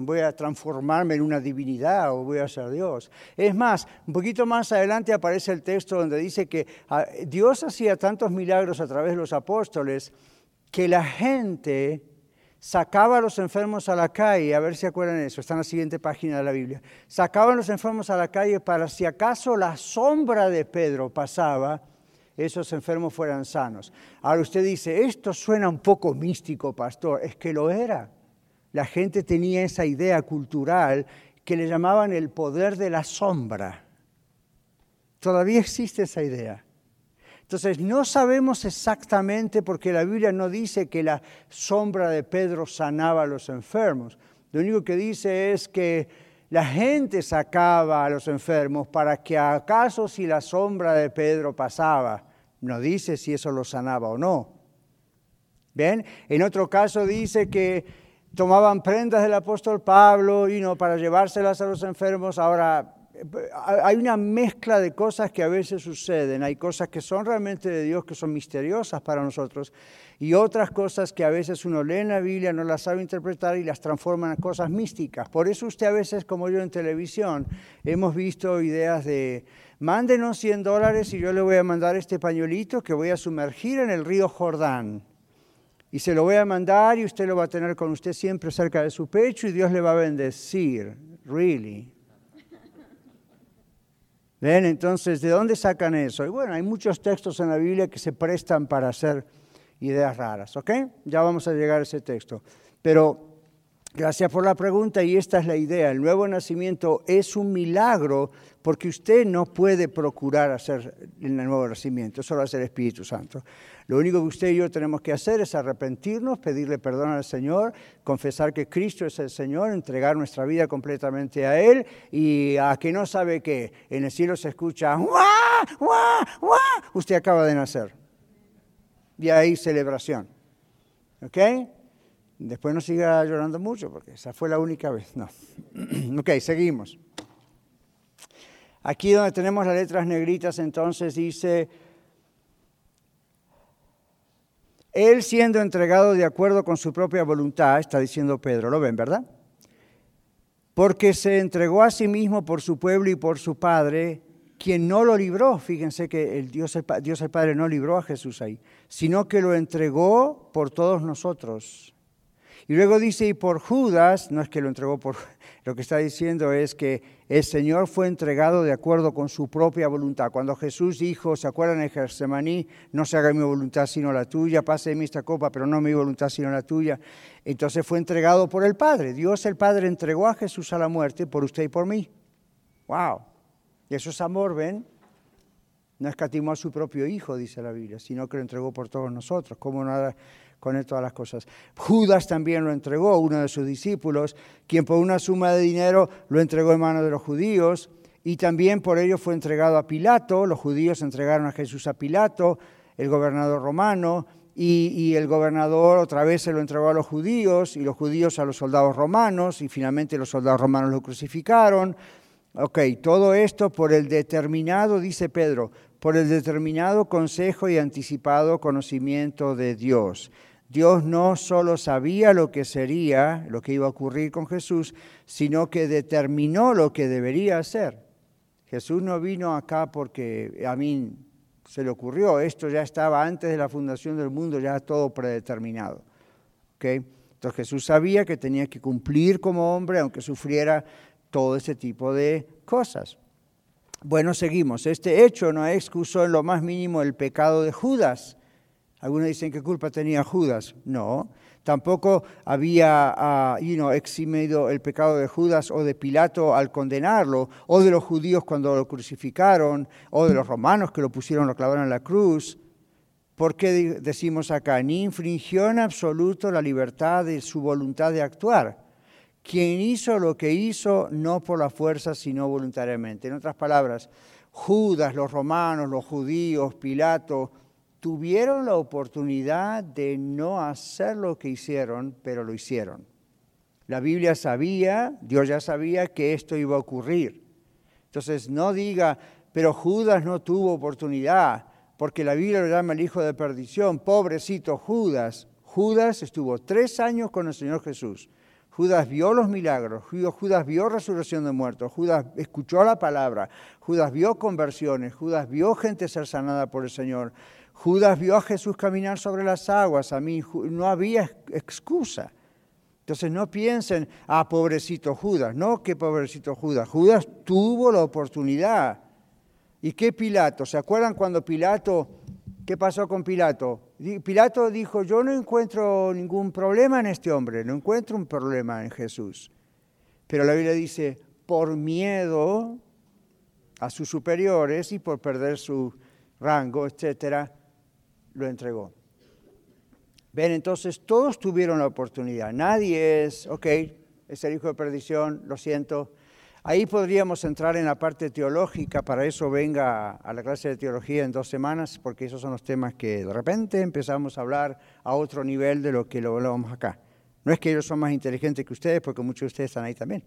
voy a transformarme en una divinidad o voy a ser Dios. Es más, un poquito más adelante aparece el texto donde dice que ah, Dios hacía tantos milagros a través de los apóstoles que la gente sacaba a los enfermos a la calle, a ver si acuerdan eso, está en la siguiente página de la Biblia, sacaban a los enfermos a la calle para si acaso la sombra de Pedro pasaba, esos enfermos fueran sanos. Ahora usted dice, esto suena un poco místico, pastor. Es que lo era. La gente tenía esa idea cultural que le llamaban el poder de la sombra. Todavía existe esa idea. Entonces, no sabemos exactamente porque la Biblia no dice que la sombra de Pedro sanaba a los enfermos. Lo único que dice es que la gente sacaba a los enfermos para que acaso si la sombra de Pedro pasaba, no dice si eso lo sanaba o no. ¿Ven? En otro caso dice que tomaban prendas del apóstol Pablo y no para llevárselas a los enfermos. Ahora hay una mezcla de cosas que a veces suceden. Hay cosas que son realmente de Dios, que son misteriosas para nosotros, y otras cosas que a veces uno lee en la Biblia, no las sabe interpretar y las transforman en cosas místicas. Por eso usted a veces, como yo en televisión, hemos visto ideas de, mándenos 100 dólares y yo le voy a mandar este pañuelito que voy a sumergir en el río Jordán. Y se lo voy a mandar y usted lo va a tener con usted siempre cerca de su pecho y Dios le va a bendecir. Really. ¿Ven? Entonces, ¿de dónde sacan eso? Y bueno, hay muchos textos en la Biblia que se prestan para hacer ideas raras, ¿ok? Ya vamos a llegar a ese texto. Pero gracias por la pregunta y esta es la idea. El nuevo nacimiento es un milagro porque usted no puede procurar hacer el nuevo nacimiento, eso lo hace el Espíritu Santo. Lo único que usted y yo tenemos que hacer es arrepentirnos, pedirle perdón al Señor, confesar que Cristo es el Señor, entregar nuestra vida completamente a Él y a que no sabe qué, en el cielo se escucha, ¡Wah! ¡Wah! ¡Wah! usted acaba de nacer. Y ahí celebración. ¿Ok? Después no siga llorando mucho, porque esa fue la única vez. No. [CLEARS THROAT] ok, seguimos. Aquí donde tenemos las letras negritas, entonces dice, Él siendo entregado de acuerdo con su propia voluntad, está diciendo Pedro, ¿lo ven, verdad? Porque se entregó a sí mismo por su pueblo y por su Padre, quien no lo libró, fíjense que el Dios, el Dios el Padre no libró a Jesús ahí, sino que lo entregó por todos nosotros. Y luego dice, y por Judas, no es que lo entregó por, [LAUGHS] lo que está diciendo es que el Señor fue entregado de acuerdo con su propia voluntad. Cuando Jesús dijo, ¿se acuerdan en Getsemaní? No se haga mi voluntad sino la tuya, pase de mí esta copa, pero no mi voluntad sino la tuya. Entonces fue entregado por el Padre. Dios el Padre entregó a Jesús a la muerte por usted y por mí. ¡Wow! Y eso es amor, ¿ven? No escatimó a su propio Hijo, dice la Biblia, sino que lo entregó por todos nosotros. ¿Cómo no con todas las cosas. Judas también lo entregó, uno de sus discípulos, quien por una suma de dinero lo entregó en manos de los judíos, y también por ello fue entregado a Pilato, los judíos entregaron a Jesús a Pilato, el gobernador romano, y, y, el gobernador otra vez se lo entregó a los judíos, y los judíos a los soldados romanos, y finalmente los soldados romanos lo crucificaron. Ok, todo esto por el determinado, dice Pedro, por el determinado consejo y anticipado conocimiento de Dios. Dios no solo sabía lo que sería, lo que iba a ocurrir con Jesús, sino que determinó lo que debería hacer. Jesús no vino acá porque a mí se le ocurrió, esto ya estaba antes de la fundación del mundo, ya todo predeterminado. Entonces Jesús sabía que tenía que cumplir como hombre, aunque sufriera todo ese tipo de cosas. Bueno, seguimos. Este hecho no excusó en lo más mínimo el pecado de Judas algunos dicen qué culpa tenía Judas. No, tampoco había uh, eximido el pecado de Judas o de Pilato al condenarlo, o de los judíos cuando lo crucificaron, o de los romanos que lo pusieron, lo clavaron en la cruz. ¿Por qué decimos acá? Ni infringió en absoluto la libertad de su voluntad de actuar. Quien hizo lo que hizo no por la fuerza, sino voluntariamente. En otras palabras, Judas, los romanos, los judíos, Pilato, tuvieron la oportunidad de no hacer lo que hicieron, pero lo hicieron. La Biblia sabía, Dios ya sabía que esto iba a ocurrir. Entonces no diga, pero Judas no tuvo oportunidad, porque la Biblia lo llama el hijo de perdición, pobrecito Judas. Judas estuvo tres años con el Señor Jesús. Judas vio los milagros, Judas vio resurrección de muertos, Judas escuchó la palabra, Judas vio conversiones, Judas vio gente ser sanada por el Señor, Judas vio a Jesús caminar sobre las aguas, a mí no había excusa. Entonces no piensen, ah, pobrecito Judas, no, qué pobrecito Judas. Judas tuvo la oportunidad. ¿Y qué Pilato? ¿Se acuerdan cuando Pilato, qué pasó con Pilato? Pilato dijo, yo no encuentro ningún problema en este hombre, no encuentro un problema en Jesús. Pero la Biblia dice, por miedo a sus superiores y por perder su rango, etcétera, lo entregó. Ven, entonces todos tuvieron la oportunidad. Nadie es, ok, es el hijo de perdición, lo siento. Ahí podríamos entrar en la parte teológica, para eso venga a la clase de teología en dos semanas, porque esos son los temas que de repente empezamos a hablar a otro nivel de lo que lo hablábamos acá. No es que ellos son más inteligentes que ustedes, porque muchos de ustedes están ahí también.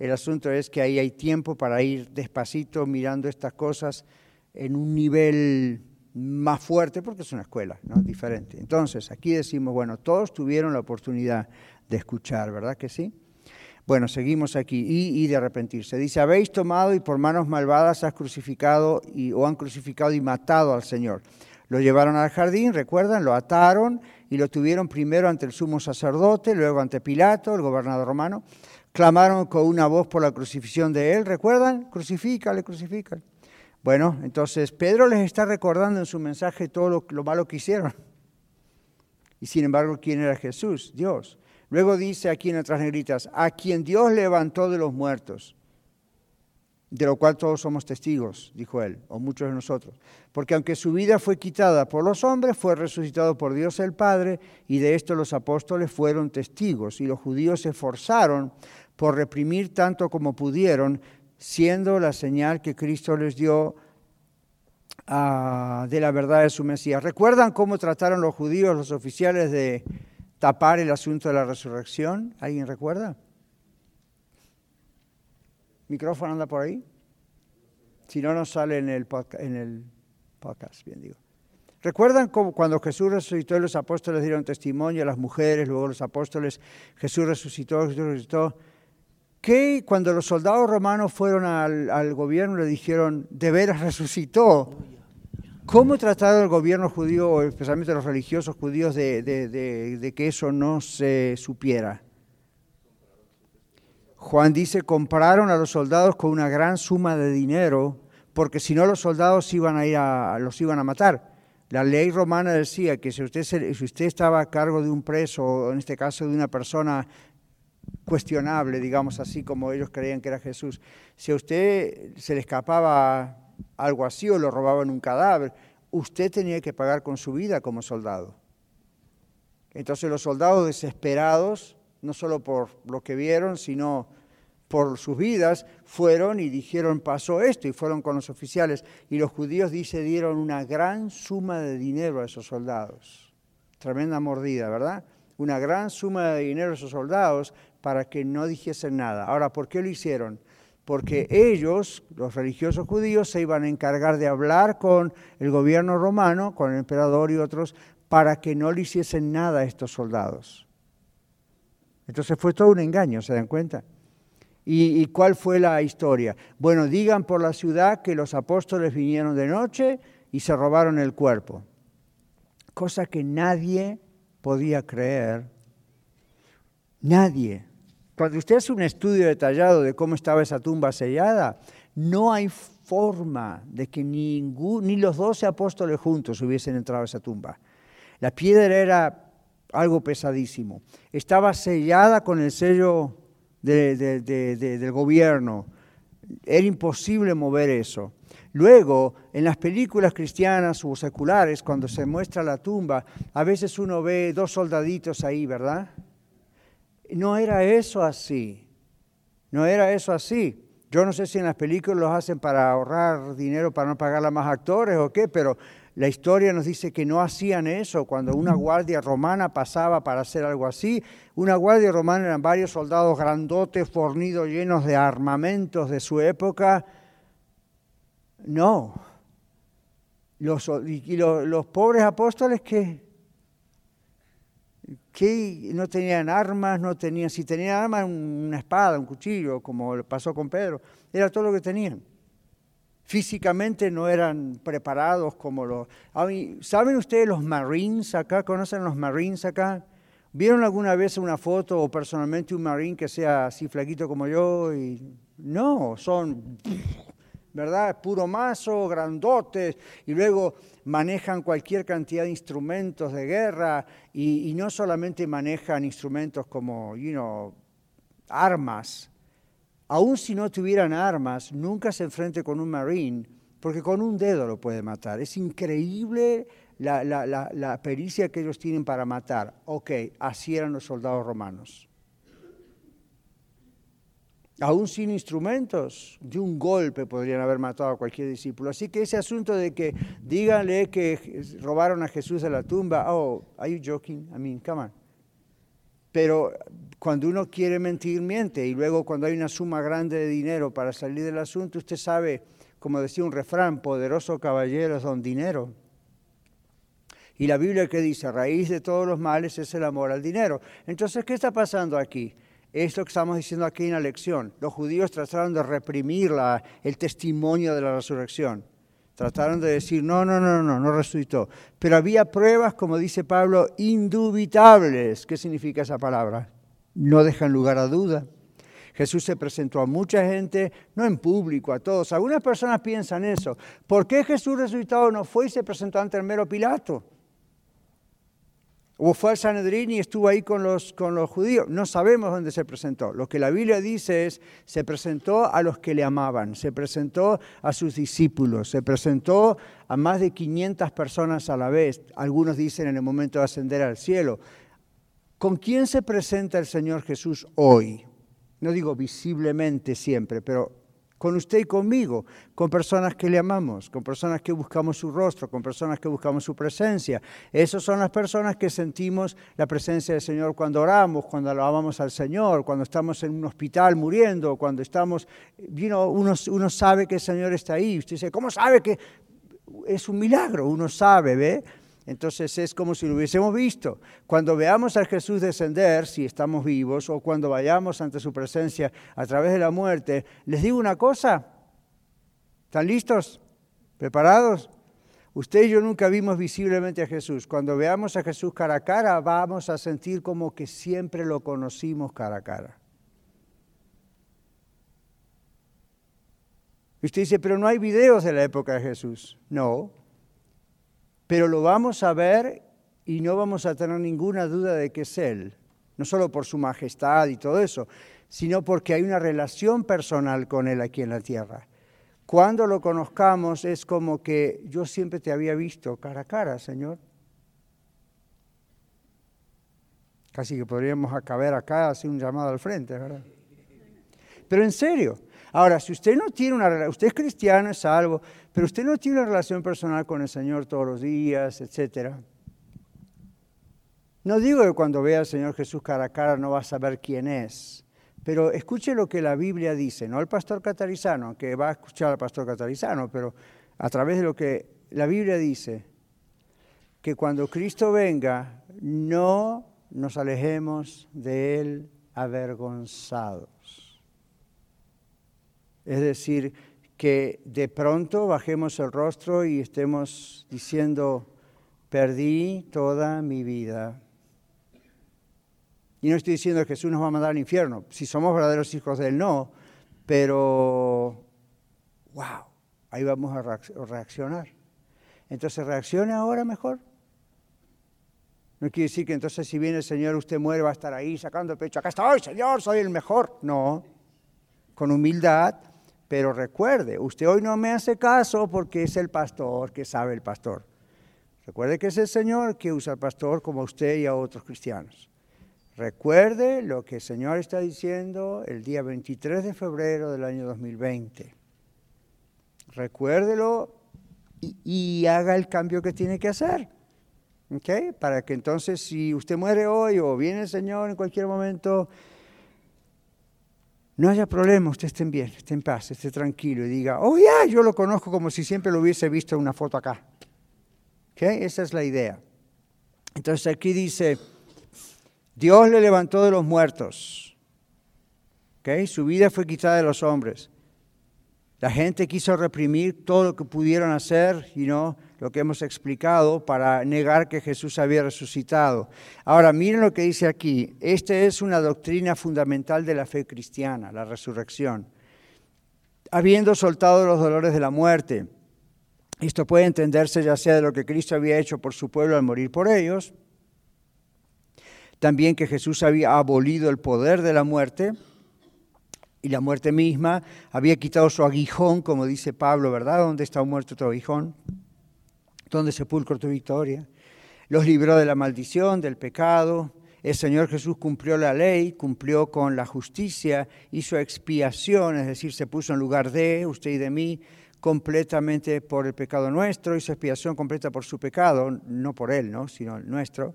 El asunto es que ahí hay tiempo para ir despacito mirando estas cosas en un nivel más fuerte porque es una escuela, ¿no? Diferente. Entonces, aquí decimos, bueno, todos tuvieron la oportunidad de escuchar, ¿verdad que sí? Bueno, seguimos aquí, y, de arrepentirse. Dice, habéis tomado y por manos malvadas has crucificado o han crucificado y matado al Señor. Lo llevaron al jardín, recuerdan, lo ataron y lo tuvieron primero ante el sumo sacerdote, luego ante Pilato, el gobernador romano. Clamaron con una voz por la crucifixión de él, ¿recuerdan? Crucifícale, crucifícale. Bueno, entonces Pedro les está recordando en su mensaje todo lo, malo que hicieron. Y sin embargo, ¿quién era Jesús? Dios. Luego dice aquí en otras negritas, a quien Dios levantó de los muertos, de lo cual todos somos testigos, dijo él, o muchos de nosotros. Porque aunque su vida fue quitada por los hombres, fue resucitado por Dios el Padre, y de esto los apóstoles fueron testigos, y los judíos se esforzaron por reprimir tanto como pudieron siendo la señal que Cristo les dio ah, de la verdad de su Mesías. ¿Recuerdan cómo trataron los judíos, los oficiales, de tapar el asunto de la resurrección? ¿Alguien recuerda? ¿Micrófono anda por ahí? Si no, no sale en el, podcast, bien digo. ¿Recuerdan cómo cuando Jesús resucitó y los apóstoles dieron testimonio a las mujeres, luego los apóstoles, Jesús resucitó, Jesús resucitó? que cuando los soldados romanos fueron al, gobierno le dijeron, de veras resucitó. ¿Cómo trataron el gobierno judío, especialmente los religiosos judíos, de, que eso no se supiera? Juan dice, compraron a los soldados con una gran suma de dinero, porque si no los soldados iban a ir a, los iban a matar. La ley romana decía que si usted, si usted estaba a cargo de un preso, o en este caso de una persona cuestionable, digamos así, como ellos creían que era Jesús. Si a usted se le escapaba algo así o lo robaban un cadáver, usted tenía que pagar con su vida como soldado. Entonces los soldados desesperados, no solo por lo que vieron, sino por sus vidas, fueron y dijeron, pasó esto, y fueron con los oficiales. Y los judíos, dice, dieron una gran suma de dinero a esos soldados. Tremenda mordida, ¿verdad? Una gran suma de dinero a esos soldados para que no dijesen nada. Ahora, ¿por qué lo hicieron? Porque ellos, los religiosos judíos, se iban a encargar de hablar con el gobierno romano, con el emperador y otros, para que no le hiciesen nada a estos soldados. Entonces fue todo un engaño, ¿se dan cuenta? ¿Y, ¿Y, cuál fue la historia? Bueno, digan por la ciudad que los apóstoles vinieron de noche y se robaron el cuerpo. Cosa que nadie podía creer. Nadie. Cuando usted hace un estudio detallado de cómo estaba esa tumba sellada, no hay forma de que ningún, ni los doce apóstoles juntos hubiesen entrado a esa tumba. La piedra era algo pesadísimo. Estaba sellada con el sello del gobierno. Era imposible mover eso. Luego, en las películas cristianas o seculares, cuando se muestra la tumba, a veces uno ve dos soldaditos ahí, ¿verdad? No era eso así. No era eso así. Yo no sé si en las películas los hacen para ahorrar dinero, para no pagar a más actores o qué, pero la historia nos dice que no hacían eso. Cuando una guardia romana pasaba para hacer algo así, una guardia romana eran varios soldados grandotes, fornidos, llenos de armamentos de su época. No. Los, y los, pobres apóstoles que, que no tenían armas, no tenían, si tenían armas, una espada, un cuchillo, como pasó con Pedro, era todo lo que tenían físicamente no eran preparados como los... ¿Saben ustedes los Marines acá? ¿Conocen los Marines acá? ¿Vieron alguna vez una foto o personalmente un Marine que sea así flaquito como yo? Y no, son, ¿verdad? Puro mazo, grandotes, y luego manejan cualquier cantidad de instrumentos de guerra y, no solamente manejan instrumentos como, you know, armas, aun si no tuvieran armas, nunca se enfrente con un marine, porque con un dedo lo puede matar. Es increíble la, pericia que ellos tienen para matar. Ok, así eran los soldados romanos. Aún sin instrumentos, de un golpe podrían haber matado a cualquier discípulo. Así que ese asunto de que díganle que robaron a Jesús de la tumba, oh, are you joking? I mean, come on. Pero cuando uno quiere mentir, miente. Y luego cuando hay una suma grande de dinero para salir del asunto, usted sabe, como decía un refrán, poderoso caballero don dinero. Y la Biblia que dice, raíz de todos los males es el amor al dinero. Entonces, ¿qué está pasando aquí? Es lo que estamos diciendo aquí en la lección. Los judíos trataron de reprimir la, el testimonio de la resurrección. Trataron de decir, no, no, no, no, no resucitó. Pero había pruebas, como dice Pablo, indubitables. ¿Qué significa esa palabra? No dejan lugar a duda. Jesús se presentó a mucha gente, no en público, a todos. Algunas personas piensan eso. ¿Por qué Jesús resucitado no fue y se presentó ante el mero Pilato? O fue al Sanedrín y estuvo ahí con los, con los judíos. No sabemos dónde se presentó. Lo que la Biblia dice es, se presentó a los que le amaban, se presentó a sus discípulos, se presentó a más de 500 personas a la vez. Algunos dicen en el momento de ascender al cielo. ¿Con quién se presenta el Señor Jesús hoy? No digo visiblemente siempre, pero con usted y conmigo, con personas que le amamos, con personas que buscamos su rostro, con personas que buscamos su presencia. Esas son las personas que sentimos la presencia del Señor cuando oramos, cuando alabamos al Señor, cuando estamos en un hospital muriendo, cuando estamos, uno, uno sabe que el Señor está ahí. Usted dice, ¿cómo sabe que es un milagro? Uno sabe, ¿ve? Entonces es como si lo hubiésemos visto. Cuando veamos a Jesús descender, si estamos vivos, o cuando vayamos ante su presencia a través de la muerte, les digo una cosa. ¿Están listos? ¿Preparados? Usted y yo nunca vimos visiblemente a Jesús. Cuando veamos a Jesús cara a cara, vamos a sentir como que siempre lo conocimos cara a cara. usted dice, pero no hay videos de la época de Jesús. No, pero lo vamos a ver y no vamos a tener ninguna duda de que es Él, no solo por su majestad y todo eso, sino porque hay una relación personal con Él aquí en la tierra. Cuando lo conozcamos es como que yo siempre te había visto cara a cara, Señor. Casi que podríamos acabar acá, hacer un llamado al frente, ¿verdad? Pero en serio, Ahora, si usted no tiene una relación, usted es cristiano, es salvo, pero usted no tiene una relación personal con el Señor todos los días, etc. No digo que cuando vea al Señor Jesús cara a cara no va a saber quién es, pero escuche lo que la Biblia dice, no el pastor catarizano, que va a escuchar al pastor catarizano, pero a través de lo que la Biblia dice, que cuando Cristo venga, no nos alejemos de Él avergonzados. Es decir, que de pronto bajemos el rostro y estemos diciendo, perdí toda mi vida. Y no estoy diciendo que Jesús nos va a mandar al infierno, si somos verdaderos hijos de Él, no, pero, wow, ahí vamos a reaccionar. Entonces, ¿reaccione ahora mejor? No quiere decir que entonces si viene el Señor usted muere, va a estar ahí sacando el pecho, acá estoy, Señor, soy el mejor. No, con humildad, Pero recuerde, usted hoy no me hace caso porque es el pastor que sabe el pastor. Recuerde que es el Señor que usa al pastor como a usted y a otros cristianos. Recuerde lo que el Señor está diciendo el día 23 de febrero del año 2020. Recuérdelo y, haga el cambio que tiene que hacer. ¿Okay? Para que entonces si usted muere hoy o viene el Señor en cualquier momento, no haya problema, usted esté bien, esté en paz, esté tranquilo y diga, oh ya, yo lo conozco como si siempre lo hubiese visto en una foto acá. ¿Okay? Esa es la idea. Entonces aquí dice, Dios le levantó de los muertos. ¿Okay? Su vida fue quitada de los hombres. La gente quiso reprimir todo lo que pudieron hacer y no lo que hemos explicado para negar que Jesús había resucitado. Ahora, miren lo que dice aquí. Esta es una doctrina fundamental de la fe cristiana, la resurrección. Habiendo soltado los dolores de la muerte, esto puede entenderse ya sea de lo que Cristo había hecho por su pueblo al morir por ellos, también que Jesús había abolido el poder de la muerte, y la muerte misma, había quitado su aguijón, como dice Pablo, ¿verdad? ¿Dónde está muerto tu aguijón? ¿Dónde sepulcro tu victoria? Los libró de la maldición, del pecado. El Señor Jesús cumplió la ley, cumplió con la justicia, hizo expiación, es decir, se puso en lugar de usted y de mí, completamente por el pecado nuestro, hizo expiación completa por su pecado, no por él, ¿no? sino el nuestro.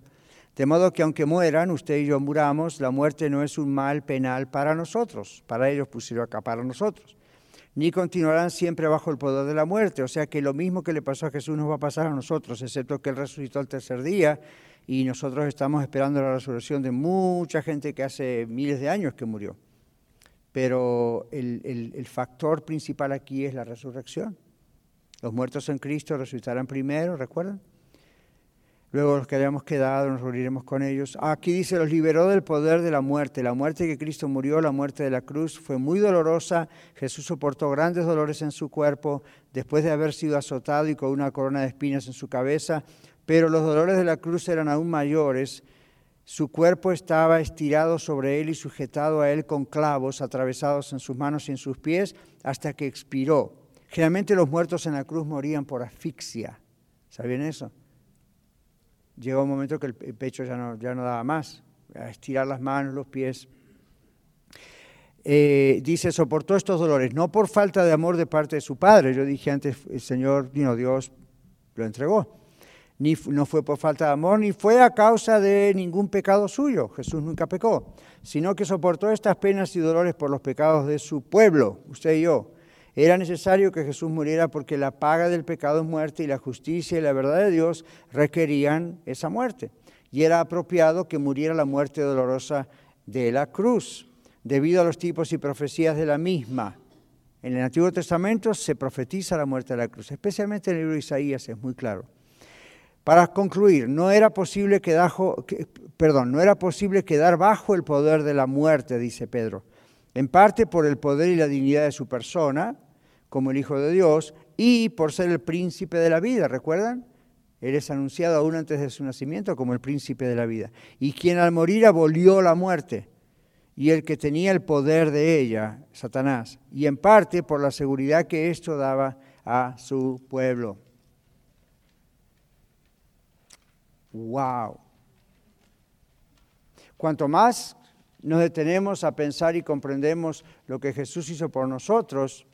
De modo que aunque mueran, usted y yo muramos, la muerte no es un mal penal para nosotros, para ellos pusieron acá para nosotros, ni continuarán siempre bajo el poder de la muerte. O sea que lo mismo que le pasó a Jesús nos va a pasar a nosotros, excepto que Él resucitó al tercer día y nosotros estamos esperando la resurrección de mucha gente que hace miles de años que murió. Pero el, el factor principal aquí es la resurrección. Los muertos en Cristo resucitarán primero, ¿recuerdan? Luego los que hayamos quedado nos reuniremos con ellos. Aquí dice, los liberó del poder de la muerte. La muerte que Cristo murió, la muerte de la cruz, fue muy dolorosa. Jesús soportó grandes dolores en su cuerpo después de haber sido azotado y con una corona de espinas en su cabeza. Pero los dolores de la cruz eran aún mayores. Su cuerpo estaba estirado sobre él y sujetado a él con clavos atravesados en sus manos y en sus pies hasta que expiró. Generalmente los muertos en la cruz morían por asfixia. ¿Sabían eso? Llegó un momento que el pecho ya no, ya no daba más, a estirar las manos, los pies. Eh, dice, soportó estos dolores, no por falta de amor de parte de su padre. Yo dije antes, el Señor, Dios lo entregó. Ni, no fue por falta de amor, ni fue a causa de ningún pecado suyo. Jesús nunca pecó, sino que soportó estas penas y dolores por los pecados de su pueblo, usted y yo. Era necesario que Jesús muriera porque la paga del pecado es muerte y la justicia y la verdad de Dios requerían esa muerte. Y era apropiado que muriera la muerte dolorosa de la cruz, debido a los tipos y profecías de la misma. En el Antiguo Testamento se profetiza la muerte de la cruz, especialmente en el libro de Isaías es muy claro. Para concluir, no era posible quedar, perdón, no era posible quedar bajo el poder de la muerte, dice Pedro en parte por el poder y la dignidad de su persona, como el Hijo de Dios, y por ser el príncipe de la vida, ¿recuerdan? Él es anunciado aún antes de su nacimiento como el príncipe de la vida. Y quien al morir abolió la muerte, y el que tenía el poder de ella, Satanás, y en parte por la seguridad que esto daba a su pueblo. ¡Wow! Cuanto más nos detenemos a pensar y comprendemos lo que Jesús hizo por nosotros,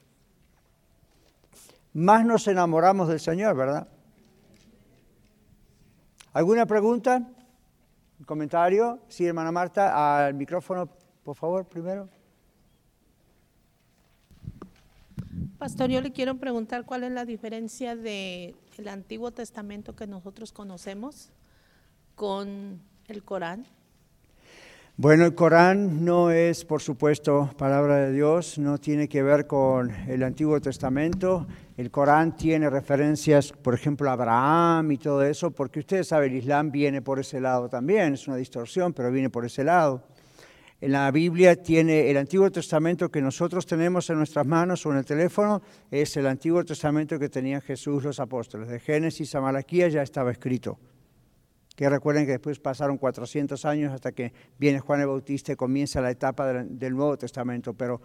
más nos enamoramos del Señor, ¿verdad? ¿Alguna pregunta? ¿Un comentario? Sí, hermana Marta, al micrófono, por favor, primero. Pastor, yo le quiero preguntar cuál es la diferencia del Antiguo Testamento que nosotros conocemos con el Corán. Bueno, el Corán no es, por supuesto, palabra de Dios, no tiene que ver con el Antiguo Testamento. El Corán tiene referencias, por ejemplo, a Abraham y todo eso, porque ustedes saben, el Islam viene por ese lado también, es una distorsión, pero viene por ese lado. En la Biblia tiene el Antiguo Testamento que nosotros tenemos en nuestras manos o en el teléfono, es el Antiguo Testamento que tenían Jesús los apóstoles. De Génesis a Malaquía ya estaba escrito que recuerden que después pasaron 400 años hasta que viene Juan el Bautista y comienza la etapa del, Nuevo Testamento, pero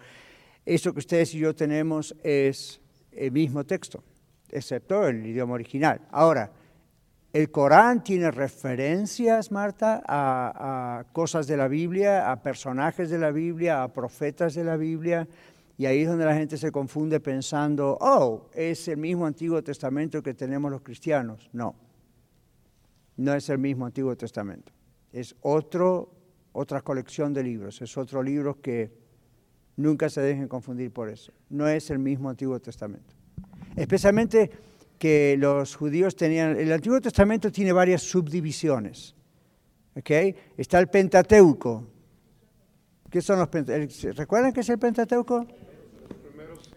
Eso que ustedes y yo tenemos es el mismo texto, excepto el idioma original. Ahora, el Corán tiene referencias, Marta, a, cosas de la Biblia, a personajes de la Biblia, a profetas de la Biblia, y ahí es donde la gente se confunde pensando, oh, es el mismo Antiguo Testamento que tenemos los cristianos. No, no es el mismo Antiguo Testamento. Es otro, otra colección de libros, es otro libro que nunca se dejen confundir por eso. No es el mismo Antiguo Testamento. Especialmente que los judíos tenían, el Antiguo Testamento tiene varias subdivisiones. ¿okay? Está el Pentateuco. ¿Qué son los ¿Recuerdan qué es el Pentateuco?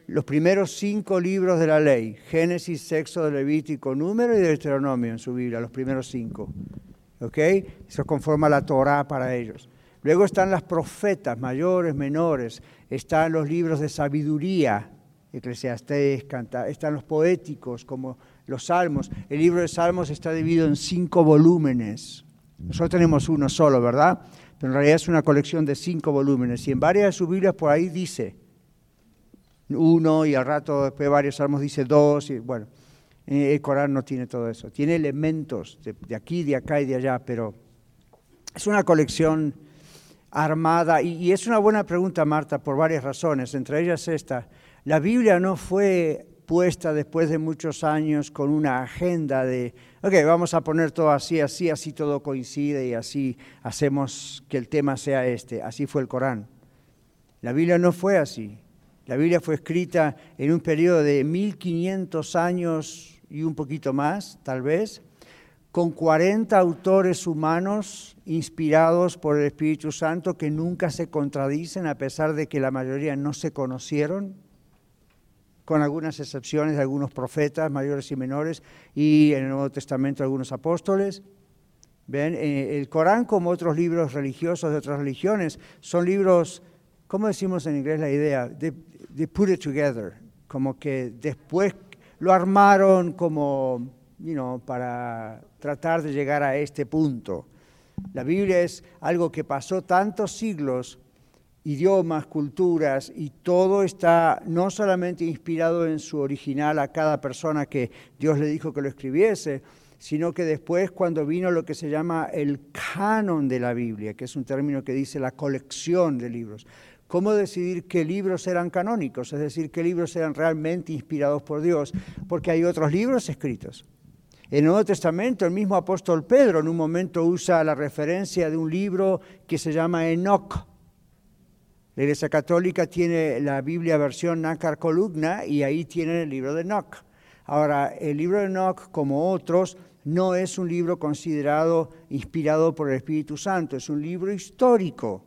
Los primeros cinco libros de la ley, Génesis, Sexo, Levítico, Número y Deuteronomio en su Biblia, los primeros cinco. ¿Ok? Eso conforma la Torah para ellos. Luego están las profetas, mayores, menores. Están los libros de sabiduría, Eclesiastés, canta, están los poéticos como los salmos. El libro de salmos está dividido en cinco volúmenes. Nosotros tenemos uno solo, ¿verdad? Pero en realidad es una colección de cinco volúmenes. Y en varias de sus Biblias por ahí dice uno y al rato después de varios salmos dice dos. Y bueno, eh, el Corán no tiene todo eso. Tiene elementos de, de aquí, de acá y de allá, pero es una colección armada. Y, y es una buena pregunta, Marta, por varias razones. Entre ellas esta la Biblia no fue puesta después de muchos años con una agenda de, ok, vamos a poner todo así, así, así todo coincide y así hacemos que el tema sea este. Así fue el Corán. La Biblia no fue así. La Biblia fue escrita en un periodo de 1500 años y un poquito más, tal vez, con 40 autores humanos inspirados por el Espíritu Santo que nunca se contradicen a pesar de que la mayoría no se conocieron con algunas excepciones de algunos profetas mayores y menores, y en el Nuevo Testamento algunos apóstoles. ¿Ven? Eh, el Corán, como otros libros religiosos de otras religiones, son libros, ¿cómo decimos en inglés la idea? De, put it together, como que después lo armaron como, you know, para tratar de llegar a este punto. La Biblia es algo que pasó tantos siglos idiomas, culturas, y todo está no solamente inspirado en su original a cada persona que Dios le dijo que lo escribiese, sino que después cuando vino lo que se llama el canon de la Biblia, que es un término que dice la colección de libros, ¿cómo decidir qué libros eran canónicos? Es decir, qué libros eran realmente inspirados por Dios, porque hay otros libros escritos. En el Nuevo Testamento, el mismo apóstol Pedro en un momento usa la referencia de un libro que se llama Enoch, la Iglesia Católica tiene la Biblia versión Nácar Columna y ahí tienen el libro de Enoch. Ahora, el libro de Enoch, como otros, no es un libro considerado inspirado por el Espíritu Santo, es un libro histórico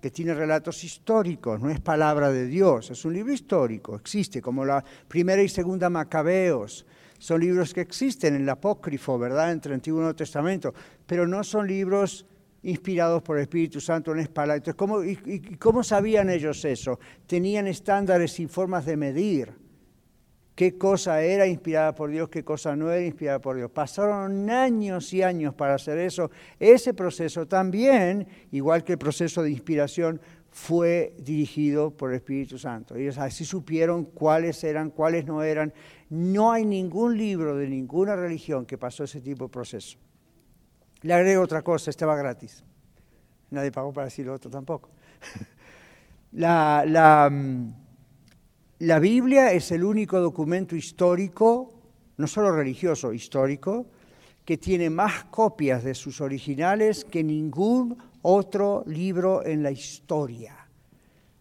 que tiene relatos históricos, no es palabra de Dios, es un libro histórico, existe, como la primera y segunda Macabeos, son libros que existen en el apócrifo, ¿verdad?, entre el Antiguo y Nuevo Testamento, pero no son libros inspirados por el Espíritu Santo en palabras. Entonces, ¿cómo, y, ¿cómo sabían ellos eso? Tenían estándares y formas de medir qué cosa era inspirada por Dios, qué cosa no era inspirada por Dios. Pasaron años y años para hacer eso. Ese proceso también, igual que el proceso de inspiración, fue dirigido por el Espíritu Santo. Ellos así supieron cuáles eran, cuáles no eran. No hay ningún libro de ninguna religión que pasó ese tipo de proceso. Le agrego otra cosa, estaba gratis. Nadie pagó para decir lo otro tampoco. [LAUGHS] La, la, mm, la, Biblia es el único documento histórico, no solo religioso, histórico, que tiene más copias de sus originales que ningún otro libro en la historia.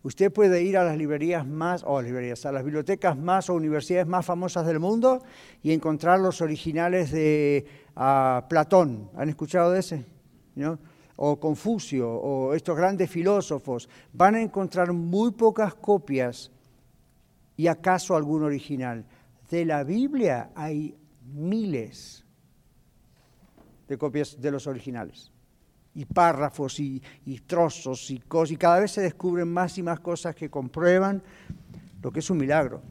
Usted puede ir a las librerías más, o librerías, a las bibliotecas más o universidades más famosas del mundo y encontrar los originales de a Platón, ¿han escuchado de ese? O Confucio, o estos grandes filósofos, van a encontrar muy pocas copias y acaso algún original. De la Biblia hay miles de copias de los originales, y párrafos y, trozos y cosas, y cada vez se descubren más y más cosas que comprueban lo que es un milagro,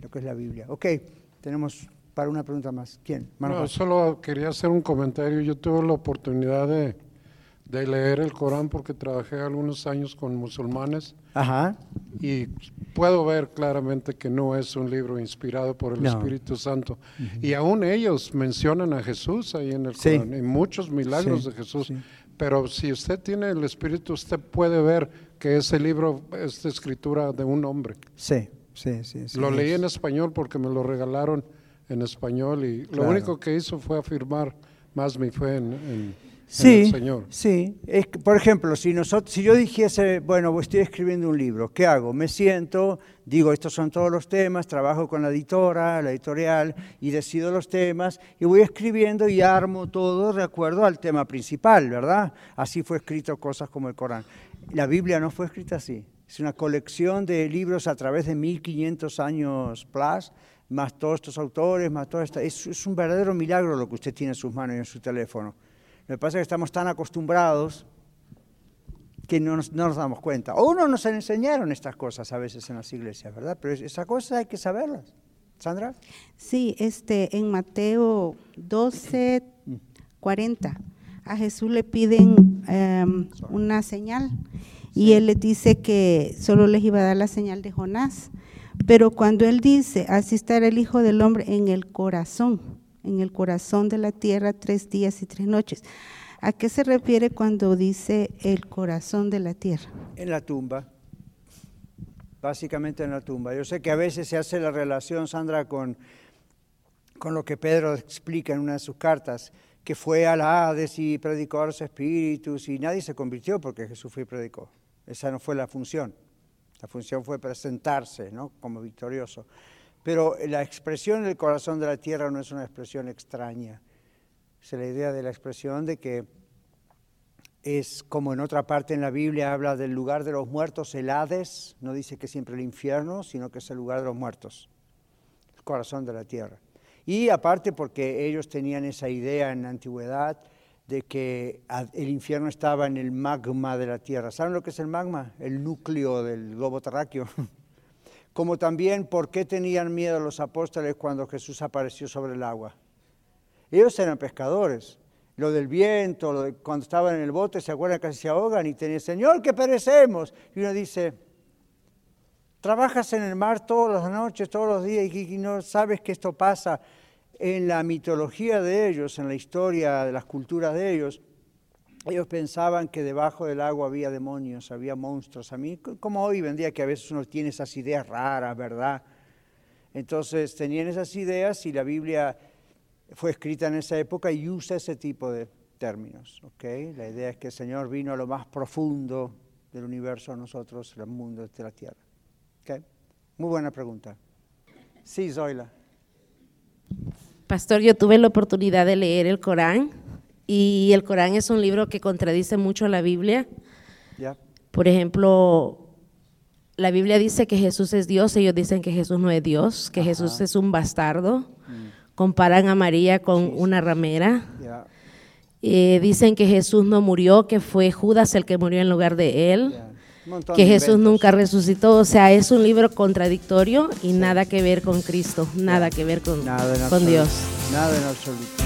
lo que es la Biblia. Ok, tenemos para una pregunta más. ¿Quién? no, solo quería hacer un comentario. Yo tuve la oportunidad de, de leer el Corán porque trabajé algunos años con musulmanes Ajá. y puedo ver claramente que no es un libro inspirado por el No. Espíritu Santo. Y aún ellos mencionan a Jesús ahí en el Sí. Corán y muchos milagros Sí, de Jesús. sí. Pero si usted tiene el Espíritu, usted puede ver que ese libro es de escritura de un hombre. Sí, sí, sí. lo leí es- en español porque me lo regalaron en español y lo Claro. único que hizo fue afirmar más mi fe en- en Sí, Señor. sí. Es por ejemplo, si, nosotros, si yo dijese, bueno, estoy escribiendo un libro, ¿qué hago? Me siento, digo, estos son todos los temas, trabajo con la editora, la editorial, y decido los temas, y voy escribiendo y armo todo de acuerdo al tema principal, ¿verdad? Así fue escrito cosas como el Corán. La Biblia no fue escrita así. Es una colección de libros a través de 1500 años plus, más todos estos autores, más todo esto. Es, es un verdadero milagro lo que usted tiene en sus manos y en su teléfono. Lo que pasa es que estamos tan acostumbrados que no nos, no nos damos cuenta. O no nos enseñaron estas cosas a veces en las iglesias, ¿verdad? Pero es- esas cosas hay que saberlas. Sandra. Sí, este, en Mateo 12, 40, a Jesús le piden em, una señal y él les dice que solo les iba a dar la señal de Jonás. Pero cuando él dice, así estará el Hijo del Hombre en el corazón, en el corazón de la tierra tres días y tres noches. ¿A qué se refiere cuando dice el corazón de la tierra? En la tumba. Básicamente en la tumba. Yo sé que a veces se hace la relación, Sandra, con, con lo que Pedro explica en una de sus cartas, que fue a la Hades y predicó a los espíritus y nadie se convirtió porque Jesús fue y predicó. Esa no fue la función. La función fue presentarse ¿no? como victorioso. Pero la expresión del corazón de la tierra no es una expresión extraña. Es la idea de la expresión de que es como en otra parte en la Biblia habla del lugar de los muertos, el Hades, no dice que siempre el infierno, sino que es el lugar de los muertos, el corazón de la tierra. Y aparte porque ellos tenían esa idea en la antigüedad de que el infierno estaba en el magma de la tierra. ¿Saben lo que es el magma? El núcleo del globo terráqueo. [LAUGHS] Como también por qué tenían miedo los apóstoles cuando Jesús apareció sobre el agua. Ellos eran pescadores. Lo del viento, cuando estaban en el bote, se acuerdan que se ahogan y tenían, Señor, que perecemos. Y uno dice, trabajas en el mar todas las noches, todos los días y no sabes que esto pasa. En la mitología de ellos, en la historia de las culturas de ellos, ellos pensaban que debajo del agua había demonios, había monstruos. A mí, como hoy en día, que a veces uno tiene esas ideas raras, ¿verdad? Entonces tenían esas ideas y la Biblia fue escrita en esa época y usa ese tipo de términos. ¿ok? La idea es que el Señor vino a lo más profundo del universo a nosotros, el mundo de la tierra. ¿ok? Muy buena pregunta. Sí, Zoila. Pastor, yo tuve la oportunidad de leer el Corán y el Corán es un libro que contradice mucho la Biblia. Por ejemplo, la Biblia dice que Jesús es Dios, ellos dicen que Jesús no es Dios, que Jesús es un bastardo. Comparan a María con una ramera. Eh, dicen que Jesús no murió, que fue Judas el que murió en lugar de él. que Jesús nunca resucitó. O sea, es un libro contradictorio y nada que ver con Cristo, nada que ver con, Nada con. Dios. Nada en absoluto.